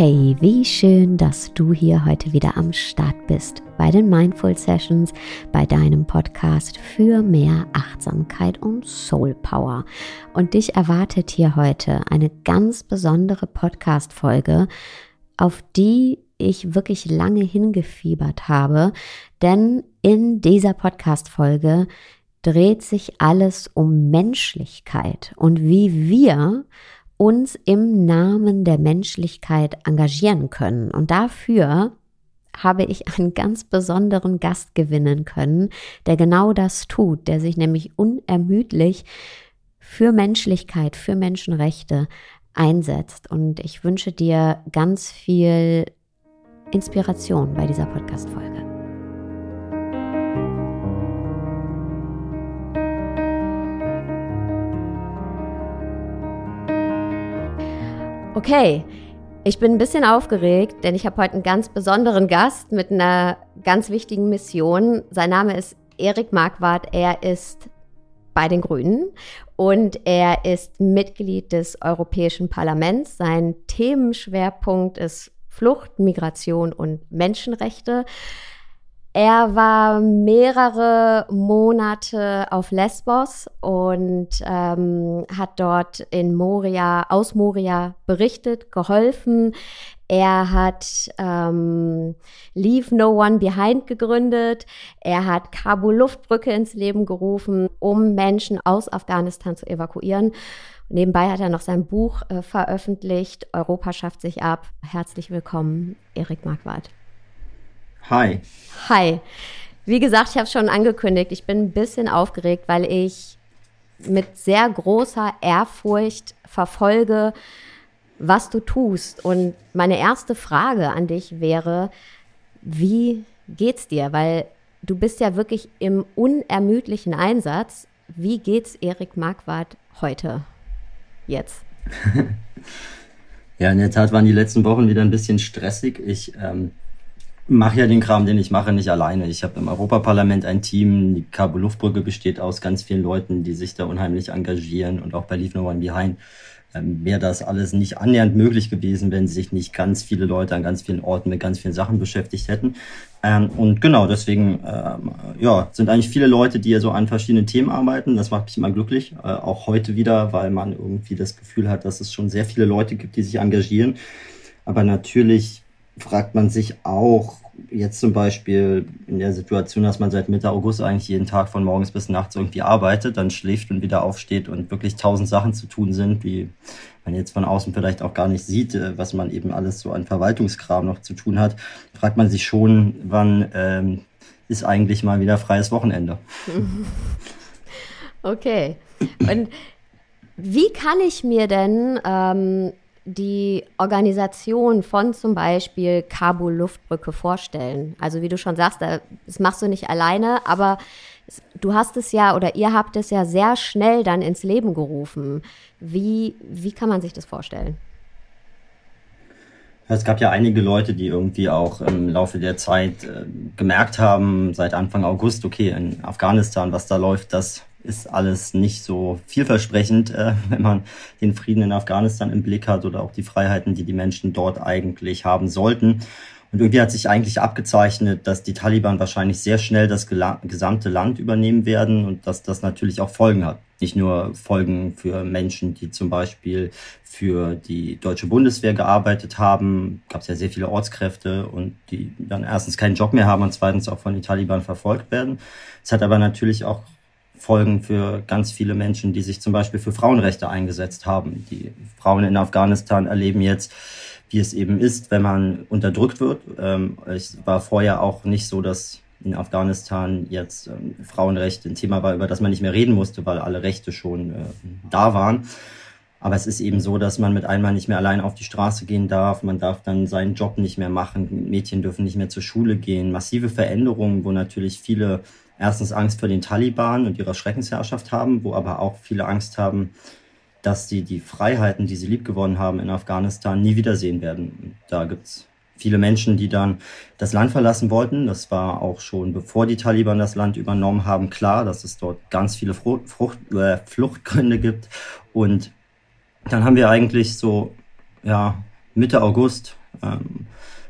Hey, wie schön, dass du hier heute wieder am Start bist bei den Mindful Sessions, bei deinem Podcast für mehr Achtsamkeit und Soul Power. Und dich erwartet hier heute eine ganz besondere Podcast-Folge, auf die ich wirklich lange hingefiebert habe, denn in dieser Podcast-Folge dreht sich alles um Menschlichkeit und wie wir uns im Namen der Menschlichkeit engagieren können. Und dafür habe ich einen ganz besonderen Gast gewinnen können, der genau das tut, der sich nämlich unermüdlich für Menschlichkeit, für Menschenrechte einsetzt. Und ich wünsche dir ganz viel Inspiration bei dieser Podcast-Folge. Okay, ich bin ein bisschen aufgeregt, denn ich habe heute einen ganz besonderen Gast mit einer ganz wichtigen Mission. Sein Name ist Erik Marquardt. Er ist bei den Grünen und er ist Mitglied des Europäischen Parlaments. Sein Themenschwerpunkt ist Flucht, Migration und Menschenrechte. Er war mehrere Monate auf Lesbos und ähm, hat dort in Moria, aus Moria berichtet, geholfen. Er hat ähm, Leave No One Behind gegründet. Er hat Kabul Luftbrücke ins Leben gerufen, um Menschen aus Afghanistan zu evakuieren. Nebenbei hat er noch sein Buch äh, veröffentlicht. Europa schafft sich ab. Herzlich willkommen, Erik Marquardt. Hi. Hi. Wie gesagt, ich habe es schon angekündigt, ich bin ein bisschen aufgeregt, weil ich mit sehr großer Ehrfurcht verfolge, was du tust. Und meine erste Frage an dich wäre, wie geht's dir? Weil du bist ja wirklich im unermüdlichen Einsatz. Wie geht's Erik Marquardt heute? Jetzt? ja, in der Tat waren die letzten Wochen wieder ein bisschen stressig. Ich ähm, mache ja den Kram, den ich mache, nicht alleine. Ich habe im Europaparlament ein Team. Die Kabul Luftbrücke besteht aus ganz vielen Leuten, die sich da unheimlich engagieren und auch bei Leave No One Behind ähm, wäre das alles nicht annähernd möglich gewesen, wenn sich nicht ganz viele Leute an ganz vielen Orten mit ganz vielen Sachen beschäftigt hätten. Ähm, und genau, deswegen ähm, ja, sind eigentlich viele Leute, die ja so an verschiedenen Themen arbeiten. Das macht mich immer glücklich, äh, auch heute wieder, weil man irgendwie das Gefühl hat, dass es schon sehr viele Leute gibt, die sich engagieren. Aber natürlich fragt man sich auch, jetzt zum Beispiel in der Situation, dass man seit Mitte August eigentlich jeden Tag von morgens bis nachts irgendwie arbeitet, dann schläft und wieder aufsteht und wirklich tausend Sachen zu tun sind, wie man jetzt von außen vielleicht auch gar nicht sieht, äh, was man eben alles so an Verwaltungskram noch zu tun hat, fragt man sich schon, wann ähm, ist eigentlich mal wieder freies Wochenende. Okay. Und wie kann ich mir denn ähm, die Organisation von zum Beispiel Kabul Luftbrücke vorstellen? Also wie du schon sagst, das machst du nicht alleine, aber du hast es ja oder ihr habt es ja sehr schnell dann ins Leben gerufen. Wie, wie kann man sich das vorstellen? Es gab ja einige Leute, die irgendwie auch im Laufe der Zeit äh, gemerkt haben, seit Anfang August, okay, in Afghanistan, was da läuft, das ist alles nicht so vielversprechend, äh, wenn man den Frieden in Afghanistan im Blick hat oder auch die Freiheiten, die die Menschen dort eigentlich haben sollten. Und irgendwie hat sich eigentlich abgezeichnet, dass die Taliban wahrscheinlich sehr schnell das gesamte Land übernehmen werden und dass das natürlich auch Folgen hat. Nicht nur Folgen für Menschen, die zum Beispiel für die deutsche Bundeswehr gearbeitet haben, gab es ja sehr viele Ortskräfte und die dann erstens keinen Job mehr haben und zweitens auch von den Taliban verfolgt werden. Es hat aber natürlich auch Folgen für ganz viele Menschen, die sich zum Beispiel für Frauenrechte eingesetzt haben. Die Frauen in Afghanistan erleben jetzt, wie es eben ist, wenn man unterdrückt wird. Ähm, es war vorher auch nicht so, dass in Afghanistan jetzt ähm, Frauenrechte ein Thema war, über das man nicht mehr reden musste, weil alle Rechte schon äh, da waren. Aber es ist eben so, dass man mit einmal nicht mehr allein auf die Straße gehen darf. Man darf dann seinen Job nicht mehr machen. Mädchen dürfen nicht mehr zur Schule gehen. Massive Veränderungen, wo natürlich viele erstens Angst vor den Taliban und ihrer Schreckensherrschaft haben, wo aber auch viele Angst haben, dass sie die Freiheiten, die sie liebgewonnen haben in Afghanistan, nie wiedersehen werden. Da gibt's viele Menschen, die dann das Land verlassen wollten. Das war auch schon bevor die Taliban das Land übernommen haben, klar, dass es dort ganz viele Frucht, äh, Fluchtgründe gibt. Und dann haben wir eigentlich so, ja, Mitte August ähm,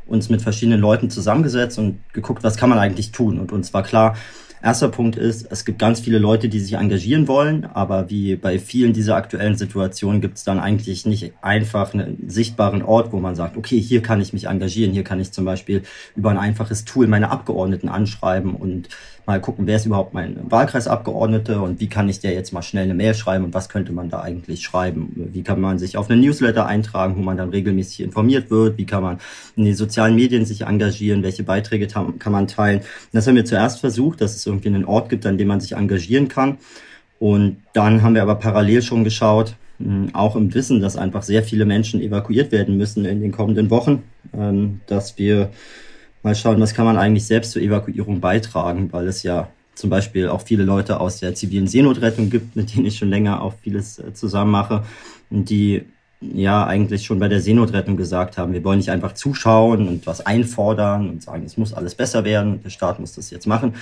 uns mit verschiedenen Leuten zusammengesetzt und geguckt, was kann man eigentlich tun. Und uns war klar, Erster Punkt ist, es gibt ganz viele Leute, die sich engagieren wollen, aber wie bei vielen dieser aktuellen Situationen gibt es dann eigentlich nicht einfach einen sichtbaren Ort, wo man sagt, okay, hier kann ich mich engagieren, hier kann ich zum Beispiel über ein einfaches Tool meine Abgeordneten anschreiben und mal gucken, wer ist überhaupt mein Wahlkreisabgeordnete und wie kann ich der jetzt mal schnell eine Mail schreiben und was könnte man da eigentlich schreiben? Wie kann man sich auf eine Newsletter eintragen, wo man dann regelmäßig informiert wird? Wie kann man in den sozialen Medien sich engagieren? Welche Beiträge kann man teilen? Das haben wir zuerst versucht, dass es irgendwie einen Ort gibt, an dem man sich engagieren kann. Und dann haben wir aber parallel schon geschaut, hm, auch im Wissen, dass einfach sehr viele Menschen evakuiert werden müssen in den kommenden Wochen, ähm, dass wir mal schauen, was kann man eigentlich selbst zur Evakuierung beitragen, weil es ja zum Beispiel auch viele Leute aus der zivilen Seenotrettung gibt, mit denen ich schon länger auch vieles äh, zusammen mache, die ja eigentlich schon bei der Seenotrettung gesagt haben, wir wollen nicht einfach zuschauen und was einfordern und sagen, es muss alles besser werden und der Staat muss das jetzt machen.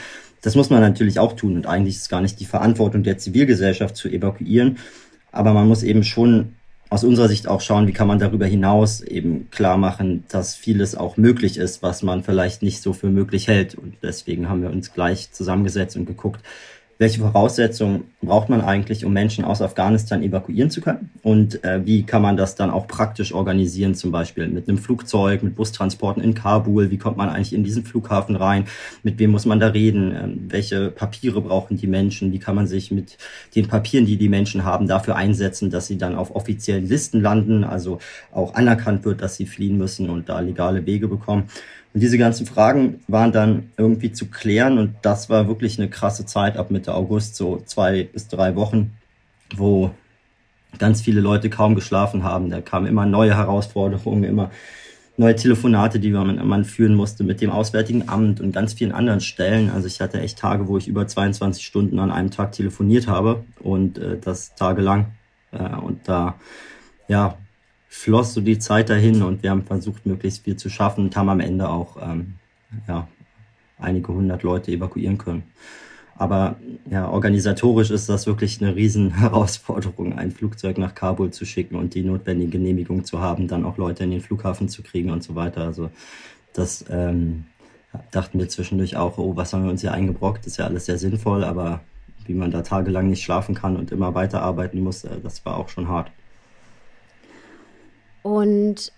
Das muss man natürlich auch tun und eigentlich ist es gar nicht die Verantwortung der Zivilgesellschaft zu evakuieren, aber man muss eben schon aus unserer Sicht auch schauen, wie kann man darüber hinaus eben klar machen, dass vieles auch möglich ist, was man vielleicht nicht so für möglich hält. Und deswegen haben wir uns gleich zusammengesetzt und geguckt, welche Voraussetzungen braucht man eigentlich, um Menschen aus Afghanistan evakuieren zu können? Und äh, wie kann man das dann auch praktisch organisieren, zum Beispiel mit einem Flugzeug, mit Bustransporten in Kabul? Wie kommt man eigentlich in diesen Flughafen rein? Mit wem muss man da reden? Ähm, welche Papiere brauchen die Menschen? Wie kann man sich mit den Papieren, die die Menschen haben, dafür einsetzen, dass sie dann auf offiziellen Listen landen, also auch anerkannt wird, dass sie fliehen müssen und da legale Wege bekommen? Und diese ganzen Fragen waren dann irgendwie zu klären und das war wirklich eine krasse Zeit ab Mitte August, so zwei bis drei Wochen, wo ganz viele Leute kaum geschlafen haben. Da kamen immer neue Herausforderungen, immer neue Telefonate, die man, man führen musste mit dem Auswärtigen Amt und ganz vielen anderen Stellen. Also ich hatte echt Tage, wo ich über 22 Stunden an einem Tag telefoniert habe und äh, das tagelang. Äh, und da ja, floss so die Zeit dahin und wir haben versucht, möglichst viel zu schaffen und haben am Ende auch ähm, ja, einige hundert Leute evakuieren können. Aber ja, organisatorisch ist das wirklich eine riesen Herausforderung, ein Flugzeug nach Kabul zu schicken und die notwendige Genehmigung zu haben, dann auch Leute in den Flughafen zu kriegen und so weiter. Also das ähm, dachten wir zwischendurch auch, oh, was haben wir uns hier eingebrockt? Das ist ja alles sehr sinnvoll, aber wie man da tagelang nicht schlafen kann und immer weiterarbeiten muss, äh, das war auch schon hart. Und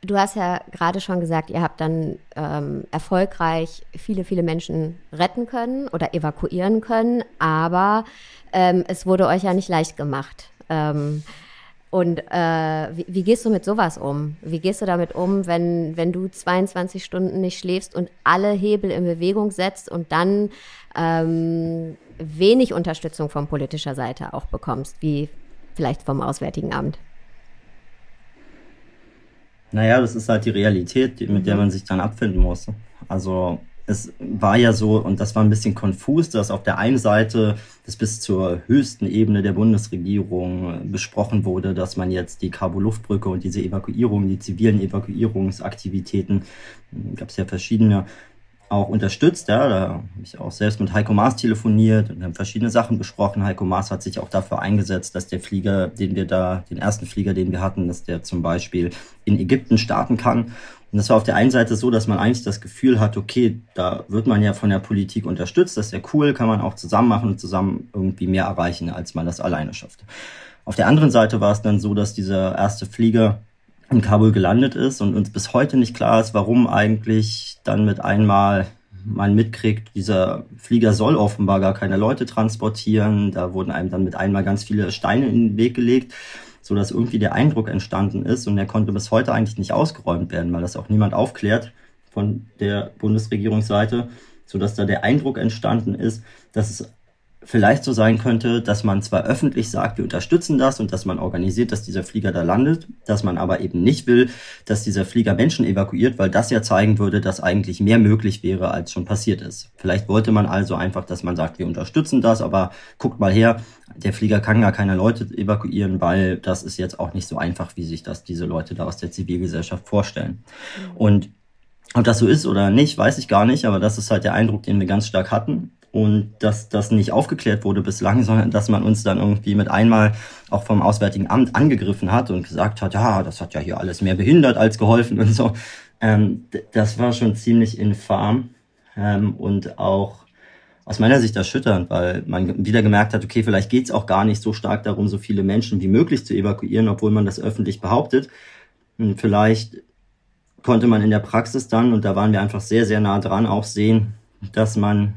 du hast ja gerade schon gesagt, ihr habt dann ähm, erfolgreich viele, viele Menschen retten können oder evakuieren können, aber ähm, es wurde euch ja nicht leicht gemacht. Ähm, und äh, wie, wie, gehst du mit sowas um? Wie gehst du damit um, wenn, wenn du 22 Stunden nicht schläfst und alle Hebel in Bewegung setzt und dann ähm, wenig Unterstützung von politischer Seite auch bekommst, wie vielleicht vom Auswärtigen Amt? Naja, das ist halt die Realität, mit mhm. der man sich dann abfinden muss. Also es war ja so, und das war ein bisschen konfus, dass auf der einen Seite das bis zur höchsten Ebene der Bundesregierung besprochen wurde, dass man jetzt die Kabul-Luftbrücke und diese Evakuierung, die zivilen Evakuierungsaktivitäten, gab es ja verschiedene, auch unterstützt. Ja, da habe ich auch selbst mit Heiko Maas telefoniert und haben verschiedene Sachen besprochen. Heiko Maas hat sich auch dafür eingesetzt, dass der Flieger, den wir da, den ersten Flieger, den wir hatten, dass der zum Beispiel in Ägypten starten kann. Und das war auf der einen Seite so, dass man eigentlich das Gefühl hat, okay, da wird man ja von der Politik unterstützt, das ist ja cool, kann man auch zusammen machen und zusammen irgendwie mehr erreichen, als man das alleine schafft. Auf der anderen Seite war es dann so, dass dieser erste Flieger in Kabul gelandet ist und uns bis heute nicht klar ist, warum eigentlich dann mit einmal man mitkriegt, dieser Flieger soll offenbar gar keine Leute transportieren. Da wurden einem dann mit einmal ganz viele Steine in den Weg gelegt, so dass irgendwie der Eindruck entstanden ist und der konnte bis heute eigentlich nicht ausgeräumt werden, weil das auch niemand aufklärt von der Bundesregierungsseite, so dass da der Eindruck entstanden ist, dass es vielleicht so sein könnte, dass man zwar öffentlich sagt, wir unterstützen das und dass man organisiert, dass dieser Flieger da landet, dass man aber eben nicht will, dass dieser Flieger Menschen evakuiert, weil das ja zeigen würde, dass eigentlich mehr möglich wäre, als schon passiert ist. Vielleicht wollte man also einfach, dass man sagt, wir unterstützen das, aber guckt mal her, der Flieger kann gar keine Leute evakuieren, weil das ist jetzt auch nicht so einfach, wie sich das diese Leute da aus der Zivilgesellschaft vorstellen. Und ob das so ist oder nicht, weiß ich gar nicht, aber das ist halt der Eindruck, den wir ganz stark hatten. Und dass das nicht aufgeklärt wurde bislang, sondern dass man uns dann irgendwie mit einmal auch vom Auswärtigen Amt angegriffen hat und gesagt hat, ja, das hat ja hier alles mehr behindert als geholfen und so. Ähm, das war schon ziemlich infam ähm, und auch aus meiner Sicht erschütternd, weil man wieder gemerkt hat, okay, vielleicht geht es auch gar nicht so stark darum, so viele Menschen wie möglich zu evakuieren, obwohl man das öffentlich behauptet. Und vielleicht konnte man in der Praxis dann, und da waren wir einfach sehr, sehr nah dran, auch sehen, dass man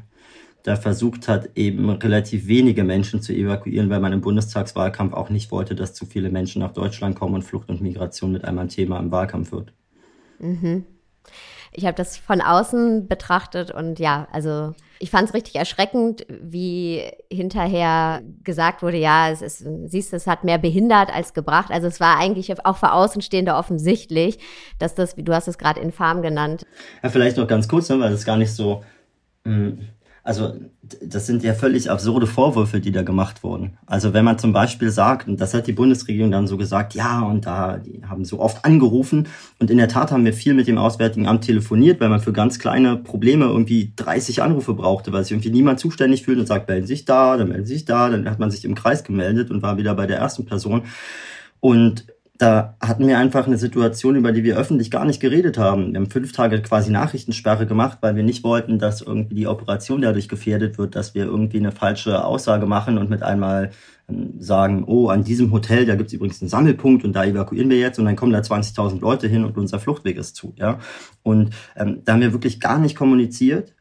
da versucht hat, eben relativ wenige Menschen zu evakuieren, weil man im Bundestagswahlkampf auch nicht wollte, dass zu viele Menschen nach Deutschland kommen und Flucht und Migration mit einmal ein Thema im Wahlkampf wird. Mhm. Ich habe das von außen betrachtet und ja, also ich fand es richtig erschreckend, wie hinterher gesagt wurde, ja, es ist, siehst, es hat mehr behindert als gebracht. Also es war eigentlich auch für Außenstehende offensichtlich, dass das, wie du hast es gerade infam genannt. Ja, vielleicht noch ganz kurz, ne, weil es gar nicht so mh, hm, also das sind ja völlig absurde Vorwürfe, die da gemacht wurden. Also wenn man zum Beispiel sagt, und das hat die Bundesregierung dann so gesagt, ja, und da, die haben so oft angerufen. Und in der Tat haben wir viel mit dem Auswärtigen Amt telefoniert, weil man für ganz kleine Probleme irgendwie 30 Anrufe brauchte, weil sich irgendwie niemand zuständig fühlt und sagt, melden sich da, dann melden sich da, dann hat man sich im Kreis gemeldet und war wieder bei der ersten Person. Und da hatten wir einfach eine Situation, über die wir öffentlich gar nicht geredet haben. Wir haben fünf Tage quasi Nachrichtensperre gemacht, weil wir nicht wollten, dass irgendwie die Operation dadurch gefährdet wird, dass wir irgendwie eine falsche Aussage machen und mit einmal ähm, sagen, oh, an diesem Hotel, da gibt's übrigens einen Sammelpunkt und da evakuieren wir jetzt und dann kommen da 20.000 Leute hin und unser Fluchtweg ist zu. Ja? Und ähm, da haben wir wirklich gar nicht kommuniziert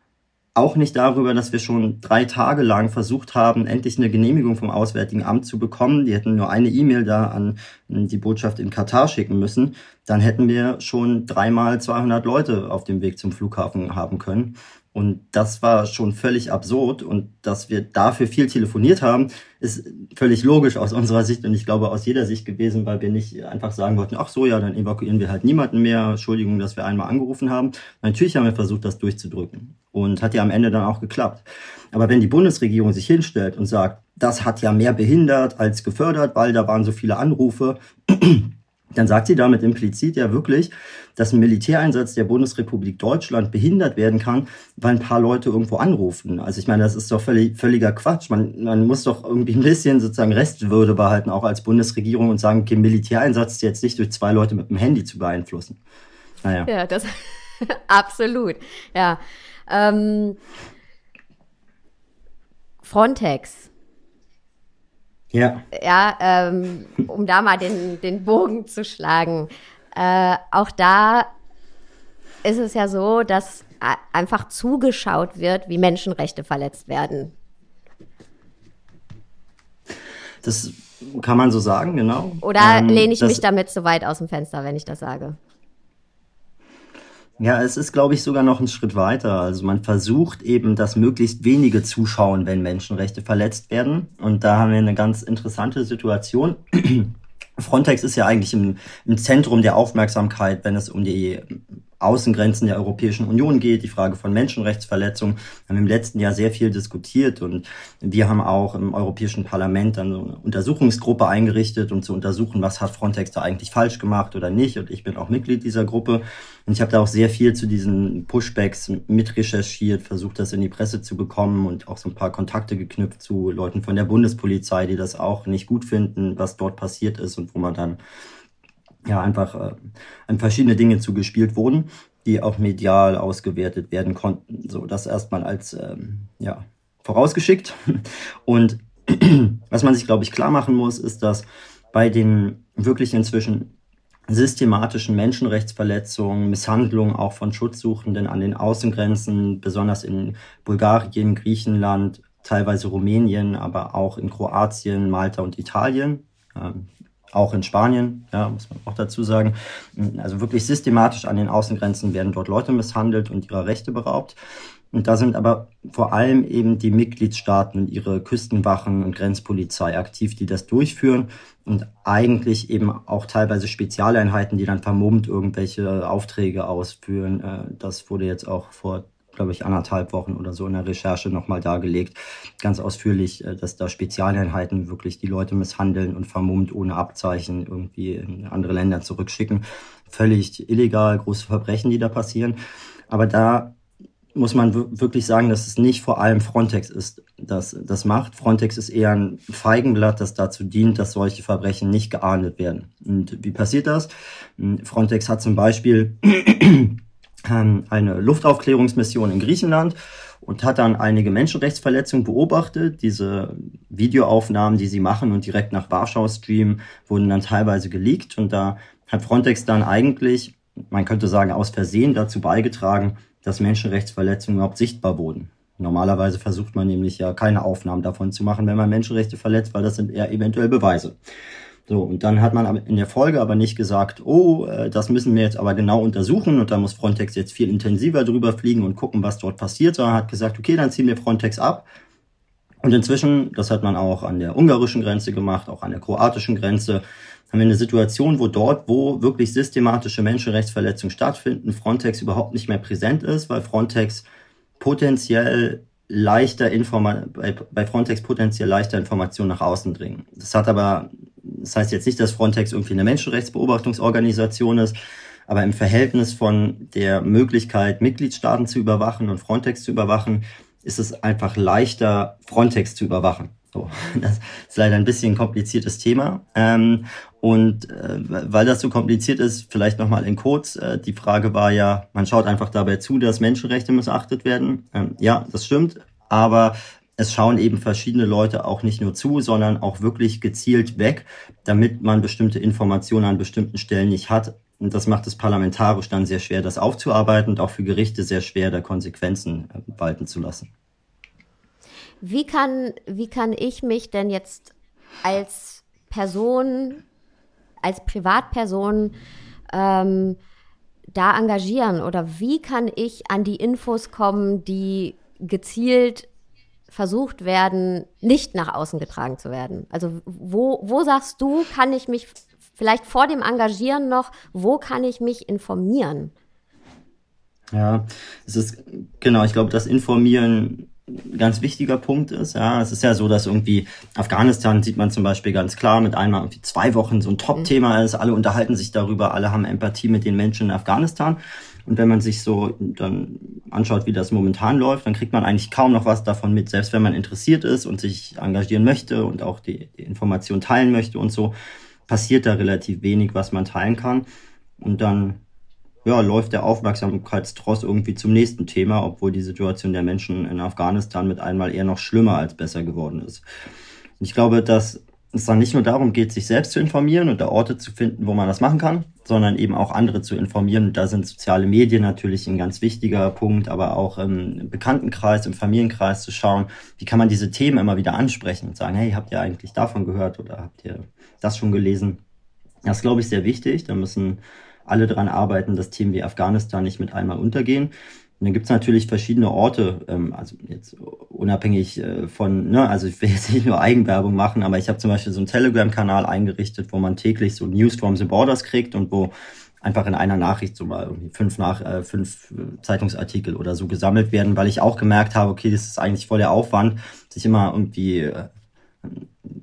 auch nicht darüber, dass wir schon drei Tage lang versucht haben, endlich eine Genehmigung vom Auswärtigen Amt zu bekommen. Die hätten nur eine E-Mail da an die Botschaft in Katar schicken müssen. Dann hätten wir schon dreimal 200 Leute auf dem Weg zum Flughafen haben können. Und das war schon völlig absurd. Und dass wir dafür viel telefoniert haben, ist völlig logisch aus unserer Sicht und ich glaube aus jeder Sicht gewesen, weil wir nicht einfach sagen wollten, ach so, ja, dann evakuieren wir halt niemanden mehr. Entschuldigung, dass wir einmal angerufen haben. Natürlich haben wir versucht, das durchzudrücken. Und hat ja am Ende dann auch geklappt. Aber wenn die Bundesregierung sich hinstellt und sagt, das hat ja mehr behindert als gefördert, weil da waren so viele Anrufe, dann sagt sie damit implizit ja wirklich, dass ein Militäreinsatz der Bundesrepublik Deutschland behindert werden kann, weil ein paar Leute irgendwo anrufen. Also ich meine, das ist doch völlig, völliger Quatsch. Man, man muss doch irgendwie ein bisschen sozusagen Restwürde behalten, auch als Bundesregierung und sagen, okay, Militäreinsatz ist jetzt nicht durch zwei Leute mit dem Handy zu beeinflussen. Naja. Ja, das absolut. Ja. Ähm, Frontex. Ja. Ja, ähm, um da mal den, den Bogen zu schlagen. Äh, auch da ist es ja so, dass einfach zugeschaut wird, wie Menschenrechte verletzt werden. Das kann man so sagen, genau. Oder ähm, lehne ich mich damit zu weit aus dem Fenster, wenn ich das sage? Ja, es ist, glaube ich, sogar noch ein Schritt weiter. Also man versucht eben, dass möglichst wenige zuschauen, wenn Menschenrechte verletzt werden. Und da haben wir eine ganz interessante Situation. Frontex ist ja eigentlich im, im Zentrum der Aufmerksamkeit, wenn es um die Außengrenzen der Europäischen Union geht, die Frage von Menschenrechtsverletzungen, haben wir im letzten Jahr sehr viel diskutiert und wir haben auch im Europäischen Parlament dann so eine Untersuchungsgruppe eingerichtet, um zu untersuchen, was hat Frontex da eigentlich falsch gemacht oder nicht. Und ich bin auch Mitglied dieser Gruppe und ich habe da auch sehr viel zu diesen Pushbacks mitrecherchiert, versucht das in die Presse zu bekommen und auch so ein paar Kontakte geknüpft zu Leuten von der Bundespolizei, die das auch nicht gut finden, was dort passiert ist und wo man dann ja einfach äh, an verschiedene Dinge zugespielt wurden, die auch medial ausgewertet werden konnten. So, das erstmal als ähm, ja, vorausgeschickt. Und was man sich, glaube ich, klar machen muss, ist, dass bei den wirklich inzwischen systematischen Menschenrechtsverletzungen, Misshandlungen auch von Schutzsuchenden an den Außengrenzen, besonders in Bulgarien, Griechenland, teilweise Rumänien, aber auch in Kroatien, Malta und Italien. Auch in Spanien, ja, muss man auch dazu sagen. Also wirklich systematisch an den Außengrenzen werden dort Leute misshandelt und ihrer Rechte beraubt. Und da sind aber vor allem eben die Mitgliedstaaten und ihre Küstenwachen und Grenzpolizei aktiv, die das durchführen und eigentlich eben auch teilweise Spezialeinheiten, die dann vermummt irgendwelche Aufträge ausführen. Äh, das wurde jetzt auch vor glaube ich, anderthalb Wochen oder so in der Recherche nochmal dargelegt, ganz ausführlich, äh, dass da Spezialeinheiten wirklich die Leute misshandeln und vermummt ohne Abzeichen irgendwie in andere Länder zurückschicken. Völlig illegal, große Verbrechen, die da passieren. Aber da muss man wirklich sagen, dass es nicht vor allem Frontex ist, das das macht. Frontex ist eher ein Feigenblatt, das dazu dient, dass solche Verbrechen nicht geahndet werden. Und wie passiert das? Hm, Frontex hat zum Beispiel ähm, eine Luftaufklärungsmission in Griechenland und hat dann einige Menschenrechtsverletzungen beobachtet. Diese Videoaufnahmen, die sie machen und direkt nach Warschau streamen, wurden dann teilweise geleakt und da hat Frontex dann eigentlich, man könnte sagen, aus Versehen dazu beigetragen, dass Menschenrechtsverletzungen überhaupt sichtbar wurden. Normalerweise versucht man nämlich ja keine Aufnahmen davon zu machen, wenn man Menschenrechte verletzt, weil das sind eher eventuell Beweise. So, und dann hat man in der Folge aber nicht gesagt, oh, äh, das müssen wir jetzt aber genau untersuchen und da muss Frontex jetzt viel intensiver drüber fliegen und gucken, was dort passiert, sondern hat gesagt, okay, dann ziehen wir Frontex ab. Und inzwischen, das hat man auch an der ungarischen Grenze gemacht, auch an der kroatischen Grenze, haben wir eine Situation, wo dort, wo wirklich systematische Menschenrechtsverletzungen stattfinden, Frontex überhaupt nicht mehr präsent ist, weil Frontex potenziell leichter Informa bei, bei Frontex potenziell leichter Informationen nach außen dringen. Das hat aber, das heißt jetzt nicht, dass Frontex irgendwie eine Menschenrechtsbeobachtungsorganisation ist, aber im Verhältnis von der Möglichkeit, Mitgliedstaaten zu überwachen und Frontex zu überwachen, ist es einfach leichter, Frontex zu überwachen. So, das ist leider ein bisschen ein kompliziertes Thema. Ähm, und äh, weil das so kompliziert ist, vielleicht nochmal in kurz. Äh, die Frage war ja, man schaut einfach dabei zu, dass Menschenrechte missachtet werden. Ähm, ja, das stimmt. Aber es schauen eben verschiedene Leute auch nicht nur zu, sondern auch wirklich gezielt weg, damit man bestimmte Informationen an bestimmten Stellen nicht hat. Und das macht es parlamentarisch dann sehr schwer, das aufzuarbeiten und auch für Gerichte sehr schwer, da Konsequenzen äh, walten zu lassen. Wie kann, wie kann ich mich denn jetzt als Person, als Privatperson ähm, da engagieren? Oder wie kann ich an die Infos kommen, die gezielt versucht werden, nicht nach außen getragen zu werden? Also wo, wo sagst du, kann ich mich vielleicht vor dem Engagieren noch, wo kann ich mich informieren? Ja, es ist genau, ich glaube, das Informieren ganz wichtiger Punkt ist. Ja, es ist ja so, dass irgendwie Afghanistan sieht man zum Beispiel ganz klar mit einmal irgendwie zwei Wochen so ein Top-Thema ist. Alle unterhalten sich darüber, alle haben Empathie mit den Menschen in Afghanistan. Und wenn man sich so dann anschaut, wie das momentan läuft, dann kriegt man eigentlich kaum noch was davon mit. Selbst wenn man interessiert ist und sich engagieren möchte und auch die, die Information teilen möchte und so, passiert da relativ wenig, was man teilen kann. Und dann ja, läuft der Aufmerksamkeitstross irgendwie zum nächsten Thema, obwohl die Situation der Menschen in Afghanistan mit einmal eher noch schlimmer als besser geworden ist. ich glaube, dass es dann nicht nur darum geht, sich selbst zu informieren und da Orte zu finden, wo man das machen kann, sondern eben auch andere zu informieren. Und da sind soziale Medien natürlich ein ganz wichtiger Punkt, aber auch im Bekanntenkreis, im Familienkreis zu schauen, wie kann man diese Themen immer wieder ansprechen und sagen, hey, habt ihr eigentlich davon gehört oder habt ihr das schon gelesen? Das ist, glaube ich, sehr wichtig. Da müssen alle daran arbeiten, dass Themen wie Afghanistan nicht mit einmal untergehen. Und dann gibt's natürlich verschiedene Orte, ähm, also jetzt unabhängig äh, von, ne, also ich will jetzt nicht nur Eigenwerbung machen, aber ich habe zum Beispiel so einen Telegram-Kanal eingerichtet, wo man täglich so News from the Borders kriegt und wo einfach in einer Nachricht so mal irgendwie fünf nach äh, fünf Zeitungsartikel oder so gesammelt werden, weil ich auch gemerkt habe, okay, das ist eigentlich voll der Aufwand, sich immer irgendwie äh,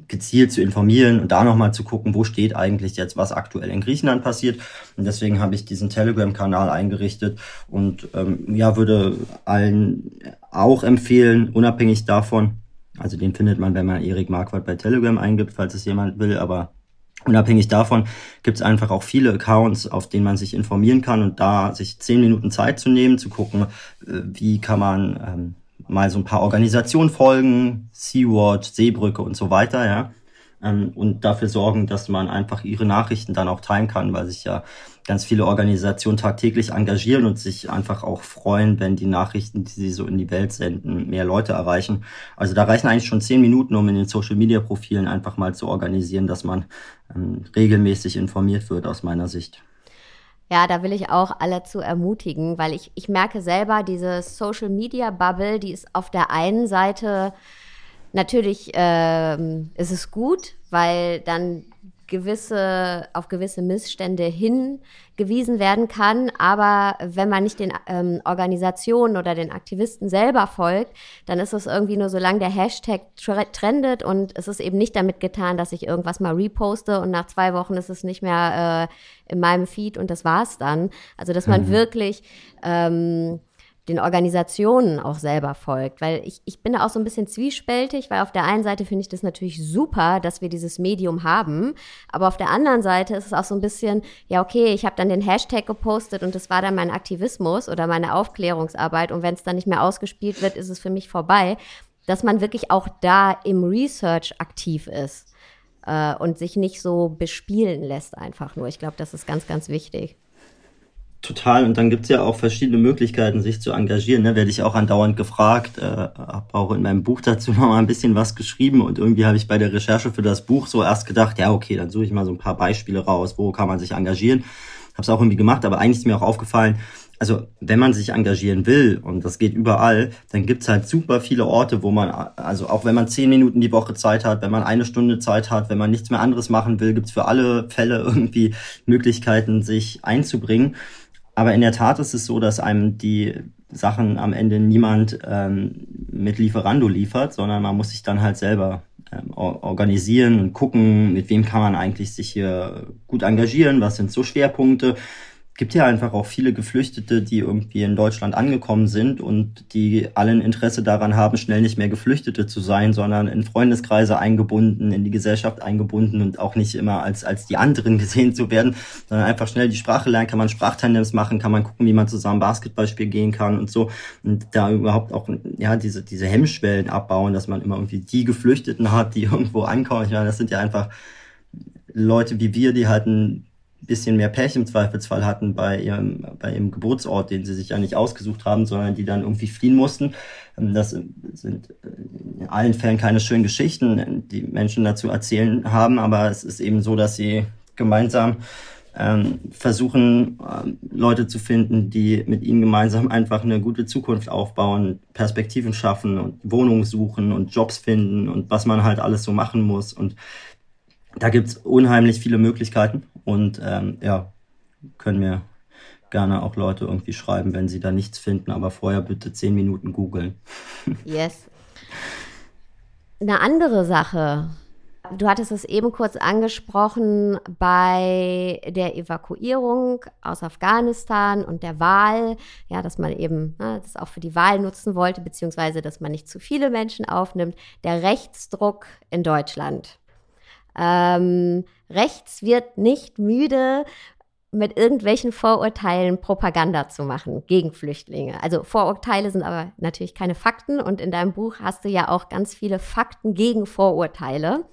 gezielt zu informieren und da nochmal zu gucken, wo steht eigentlich jetzt, was aktuell in Griechenland passiert. Und deswegen habe ich diesen Telegram-Kanal eingerichtet und ähm, ja, würde allen auch empfehlen, unabhängig davon, also den findet man, wenn man Erik Marquardt bei Telegram eingibt, falls es jemand will, aber Unabhängig davon gibt es einfach auch viele Accounts, auf denen man sich informieren kann und da sich zehn Minuten Zeit zu nehmen, zu gucken, äh, wie kann man ähm, mal so ein paar Organisationen folgen, Sea-Watch, Seebrücke und so weiter, ja. Ähm, und dafür sorgen, dass man einfach ihre Nachrichten dann auch teilen kann, weil sich ja ganz viele Organisationen tagtäglich engagieren und sich einfach auch freuen, wenn die Nachrichten, die sie so in die Welt senden, mehr Leute erreichen. Also da reichen eigentlich schon zehn Minuten, um in den Social-Media-Profilen einfach mal zu organisieren, dass man ähm, regelmäßig informiert wird aus meiner Sicht. Ja, da will ich auch alle zu ermutigen, weil ich, ich merke selber, diese Social Media Bubble, die ist auf der einen Seite natürlich ähm, ist es gut, weil dann gewisse, auf gewisse Missstände hingewiesen werden kann. Aber wenn man nicht den ähm, Organisationen oder den Aktivisten selber folgt, dann ist es irgendwie nur, solange der Hashtag trendet und es ist eben nicht damit getan, dass ich irgendwas mal reposte und nach zwei Wochen ist es nicht mehr äh, in meinem Feed und das war's dann. Also, dass man mhm. wirklich ähm, den Organisationen auch selber folgt. Weil ich, ich bin da auch so ein bisschen zwiespältig, weil auf der einen Seite finde ich das natürlich super, dass wir dieses Medium haben. Aber auf der anderen Seite ist es auch so ein bisschen, ja, okay, ich habe dann den Hashtag gepostet und das war dann mein Aktivismus oder meine Aufklärungsarbeit. Und wenn es dann nicht mehr ausgespielt wird, ist es für mich vorbei. Dass man wirklich auch da im Research aktiv ist äh, und sich nicht so bespielen lässt einfach nur. Ich glaube, das ist ganz, ganz wichtig. Total. Und dann gibt's ja auch verschiedene Möglichkeiten, sich zu engagieren. Ne? Werde ich auch andauernd gefragt. Äh, habe auch in meinem Buch dazu noch mal ein bisschen was geschrieben. Und irgendwie habe ich bei der Recherche für das Buch so erst gedacht, ja, okay, dann suche ich mal so ein paar Beispiele raus, wo kann man sich engagieren. Habe es auch irgendwie gemacht, aber eigentlich ist mir auch aufgefallen, also wenn man sich engagieren will, und das geht überall, dann gibt's halt super viele Orte, wo man, also auch wenn man zehn Minuten die Woche Zeit hat, wenn man eine Stunde Zeit hat, wenn man nichts mehr anderes machen will, gibt's für alle Fälle irgendwie Möglichkeiten, sich einzubringen. Aber in der Tat ist es so, dass einem die Sachen am Ende niemand ähm, mit Lieferando liefert, sondern man muss sich dann halt selber ähm, organisieren und gucken, mit wem kann man eigentlich sich hier gut engagieren, was sind so Schwerpunkte gibt ja einfach auch viele Geflüchtete, die irgendwie in Deutschland angekommen sind und die allen Interesse daran haben, schnell nicht mehr Geflüchtete zu sein, sondern in Freundeskreise eingebunden, in die Gesellschaft eingebunden und auch nicht immer als, als die anderen gesehen zu werden, sondern einfach schnell die Sprache lernen, kann man Sprachtandems machen, kann man gucken, wie man zusammen Basketball spielen gehen kann und so und da überhaupt auch, ja, diese, diese Hemmschwellen abbauen, dass man immer irgendwie die Geflüchteten hat, die irgendwo ankommen. Ich meine, das sind ja einfach Leute wie wir, die halt ein bisschen mehr Pech im Zweifelsfall hatten bei ihrem, bei ihrem Geburtsort, den sie sich ja nicht ausgesucht haben, sondern die dann irgendwie fliehen mussten. Ähm, das sind in allen Fällen keine schönen Geschichten, die Menschen dazu erzählen haben, aber es ist eben so, dass sie gemeinsam ähm, versuchen, ähm, Leute zu finden, die mit ihnen gemeinsam einfach eine gute Zukunft aufbauen, Perspektiven schaffen und Wohnungen suchen und Jobs finden und was man halt alles so machen muss. Und da gibt's unheimlich viele Möglichkeiten und ähm, ja, können mir gerne auch Leute irgendwie schreiben, wenn sie da nichts finden, aber vorher bitte zehn Minuten googeln. Yes. Eine andere Sache. Du hattest es eben kurz angesprochen bei der Evakuierung aus Afghanistan und der Wahl, ja, dass man eben ne, das auch für die Wahl nutzen wollte, beziehungsweise dass man nicht zu viele Menschen aufnimmt. Der Rechtsdruck in Deutschland. Ähm, rechts wird nicht müde, mit irgendwelchen Vorurteilen Propaganda zu machen gegen Flüchtlinge. Also Vorurteile sind aber natürlich keine Fakten und in deinem Buch hast du ja auch ganz viele Fakten gegen Vorurteile.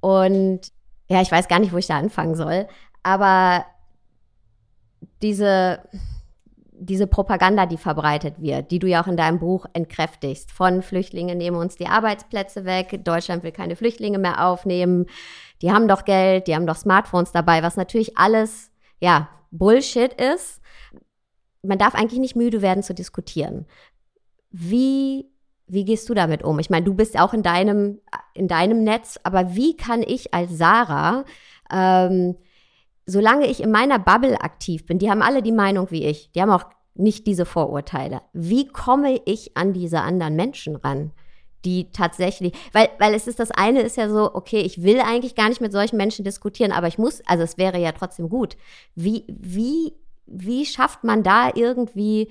Und ja, ich weiß gar nicht, wo ich da anfangen soll, aber diese diese Propaganda, die verbreitet wird, die du ja auch in deinem Buch entkräftigst, von Flüchtlingen nehmen uns die Arbeitsplätze weg, Deutschland will keine Flüchtlinge mehr aufnehmen, die haben doch Geld, die haben doch Smartphones dabei, was natürlich alles, ja, Bullshit ist. Man darf eigentlich nicht müde werden zu diskutieren. Wie, wie gehst du damit um? Ich meine, du bist auch in deinem, in deinem Netz, aber wie kann ich als Sarah ähm, solange ich in meiner Bubble aktiv bin, die haben alle die Meinung wie ich, die haben auch nicht diese Vorurteile. Wie komme ich an diese anderen Menschen ran? Die tatsächlich, weil, weil es ist das eine ist ja so, okay, ich will eigentlich gar nicht mit solchen Menschen diskutieren, aber ich muss, also es wäre ja trotzdem gut. Wie, wie, wie schafft man da irgendwie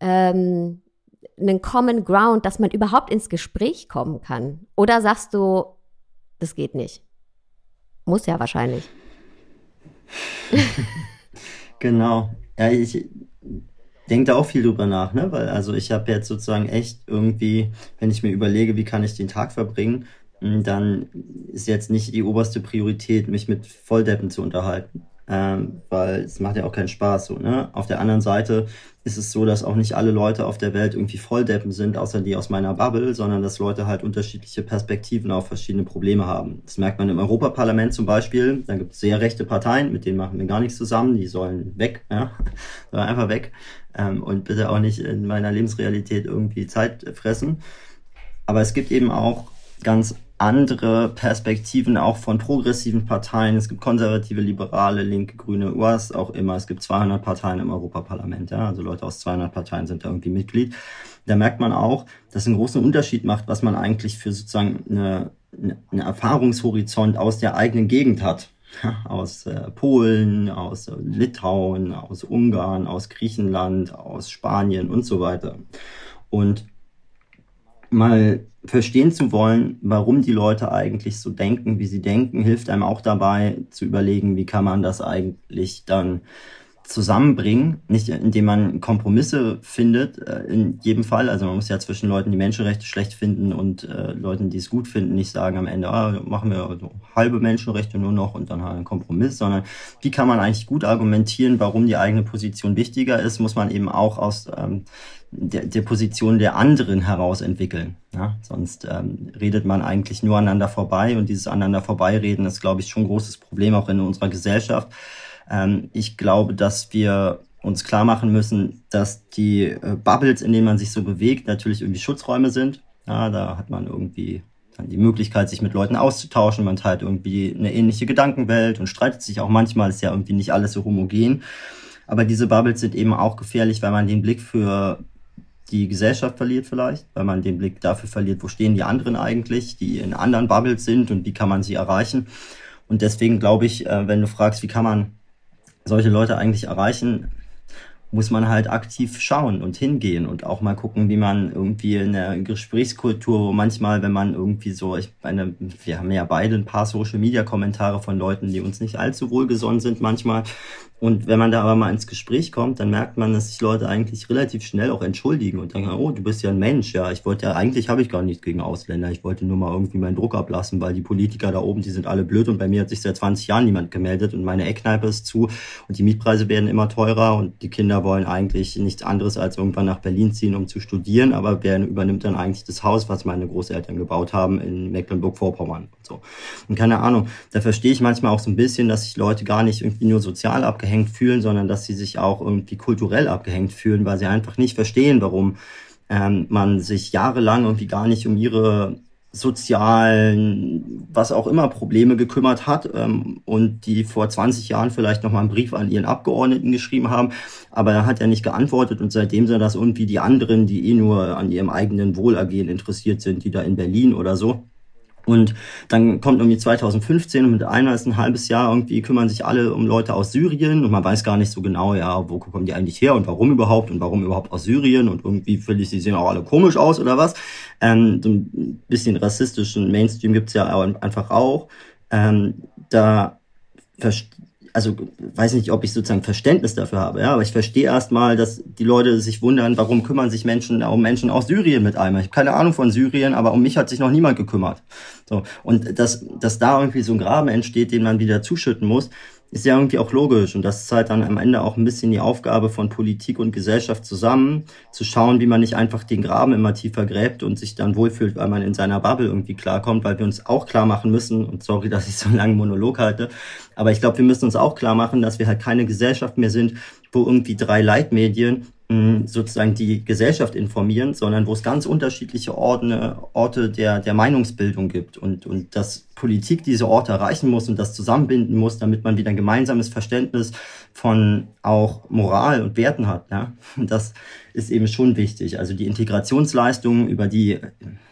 ähm, einen Common Ground, dass man überhaupt ins Gespräch kommen kann? Oder sagst du, das geht nicht? Muss ja wahrscheinlich. genau. Ja, ich denke da auch viel drüber nach, ne? Weil also ich habe jetzt sozusagen echt irgendwie, wenn ich mir überlege, wie kann ich den Tag verbringen, hm, dann ist jetzt nicht die oberste Priorität, mich mit Volldeppen zu unterhalten ähm, weil es macht ja auch keinen Spaß so. Ne? Auf der anderen Seite ist es so, dass auch nicht alle Leute auf der Welt irgendwie Volldeppen sind, außer die aus meiner Bubble, sondern dass Leute halt unterschiedliche Perspektiven auf verschiedene Probleme haben. Das merkt man im Europaparlament zum Beispiel. Da gibt es sehr rechte Parteien, mit denen machen wir gar nichts zusammen. Die sollen weg, ja, sollen einfach weg ähm, und bitte auch nicht in meiner Lebensrealität irgendwie Zeit fressen. Aber es gibt eben auch ganz andere Perspektiven auch von progressiven Parteien. Es gibt konservative, liberale, linke, grüne, was auch immer. Es gibt 200 Parteien im Europaparlament. Ja? Also Leute aus 200 Parteien sind da irgendwie Mitglied. Da merkt man auch, dass einen großen Unterschied macht, was man eigentlich für sozusagen eine, eine Erfahrungshorizont aus der eigenen Gegend hat. aus äh, Polen, aus äh, Litauen, aus Ungarn, aus Griechenland, aus Spanien und so weiter. Und mal verstehen zu wollen, warum die Leute eigentlich so denken, wie sie denken, hilft einem auch dabei zu überlegen, wie kann man das eigentlich dann zusammenbringen, nicht indem man Kompromisse findet, äh, in jedem Fall. Also man muss ja zwischen Leuten, die Menschenrechte schlecht finden und äh, Leuten, die es gut finden, nicht sagen am Ende, ah, machen wir also halbe Menschenrechte nur noch und dann halt einen Kompromiss, sondern wie kann man eigentlich gut argumentieren, warum die eigene Position wichtiger ist, muss man eben auch aus ähm, der, der Position der anderen heraus entwickeln. Ja? Sonst ähm, redet man eigentlich nur aneinander vorbei und dieses aneinander vorbeireden ist, glaube ich, schon ein großes Problem auch in unserer Gesellschaft. Ähm, ich glaube, dass wir uns klar machen müssen, dass die äh, Bubbles, in denen man sich so bewegt, natürlich irgendwie Schutzräume sind. Ja, da hat man irgendwie dann die Möglichkeit, sich mit Leuten auszutauschen. Man teilt irgendwie eine ähnliche Gedankenwelt und streitet sich auch manchmal. Ist ja irgendwie nicht alles so homogen. Aber diese Bubbles sind eben auch gefährlich, weil man den Blick für die Gesellschaft verliert vielleicht, weil man den Blick dafür verliert, wo stehen die anderen eigentlich, die in anderen Bubbles sind und wie kann man sie erreichen. Und deswegen glaube ich, äh, wenn du fragst, wie kann man solche Leute eigentlich erreichen, muss man halt aktiv schauen und hingehen und auch mal gucken, wie man irgendwie in der Gesprächskultur, wo manchmal, wenn man irgendwie so, ich meine, wir haben ja beide ein paar Social Media Kommentare von Leuten, die uns nicht allzu wohlgesonnen sind manchmal, und wenn man da aber mal ins Gespräch kommt, dann merkt man, dass sich Leute eigentlich relativ schnell auch entschuldigen und denken, oh, du bist ja ein Mensch, ja, ich wollte ja, eigentlich habe ich gar nichts gegen Ausländer, ich wollte nur mal irgendwie meinen Druck ablassen, weil die Politiker da oben, die sind alle blöd und bei mir hat sich seit 20 Jahren niemand gemeldet und meine Eckkneipe ist zu und die Mietpreise werden immer teurer und die Kinder wollen eigentlich nichts anderes als irgendwann nach Berlin ziehen, um zu studieren, aber wer übernimmt dann eigentlich das Haus, was meine Großeltern gebaut haben in Mecklenburg-Vorpommern und so. Und keine Ahnung, da verstehe ich manchmal auch so ein bisschen, dass sich Leute gar nicht irgendwie nur sozial abgehängt fühlen, sondern dass sie sich auch irgendwie kulturell abgehängt fühlen, weil sie einfach nicht verstehen, warum ähm, man sich jahrelang irgendwie gar nicht um ihre sozialen, was auch immer Probleme gekümmert hat ähm, und die vor 20 Jahren vielleicht noch mal einen Brief an ihren Abgeordneten geschrieben haben, aber er hat ja nicht geantwortet und seitdem sind das irgendwie die anderen, die eh nur an ihrem eigenen Wohlergehen interessiert sind, die da in Berlin oder so und dann kommt irgendwie 2015 und mit einmal ist ein halbes Jahr irgendwie kümmern sich alle um Leute aus Syrien und man weiß gar nicht so genau, ja, wo kommen die eigentlich her und warum überhaupt und warum überhaupt aus Syrien und irgendwie finde ich, sie sehen auch alle komisch aus oder was. Ähm, so ein bisschen rassistischen Mainstream gibt's ja einfach auch. Ähm, da also weiß nicht, ob ich sozusagen Verständnis dafür habe, ja, aber ich verstehe erstmal, dass die Leute sich wundern, warum kümmern sich Menschen um Menschen aus Syrien mit einmal. Ich habe keine Ahnung von Syrien, aber um mich hat sich noch niemand gekümmert. So und dass dass da irgendwie so ein Graben entsteht, den man wieder zuschütten muss, ist ja irgendwie auch logisch. Und das ist halt dann am Ende auch ein bisschen die Aufgabe von Politik und Gesellschaft zusammen, zu schauen, wie man nicht einfach den Graben immer tiefer gräbt und sich dann wohlfühlt, weil man in seiner Bubble irgendwie klarkommt, weil wir uns auch klar machen müssen, und sorry, dass ich so einen langen Monolog halte, aber ich glaube, wir müssen uns auch klar machen, dass wir halt keine Gesellschaft mehr sind, wo irgendwie drei Leitmedien sozusagen die Gesellschaft informieren, sondern wo es ganz unterschiedliche Orte, Orte der, der Meinungsbildung gibt und, und dass Politik diese Orte erreichen muss und das zusammenbinden muss, damit man wieder ein gemeinsames Verständnis von auch Moral und Werten hat. Ja? Das ist eben schon wichtig. Also die Integrationsleistungen, über die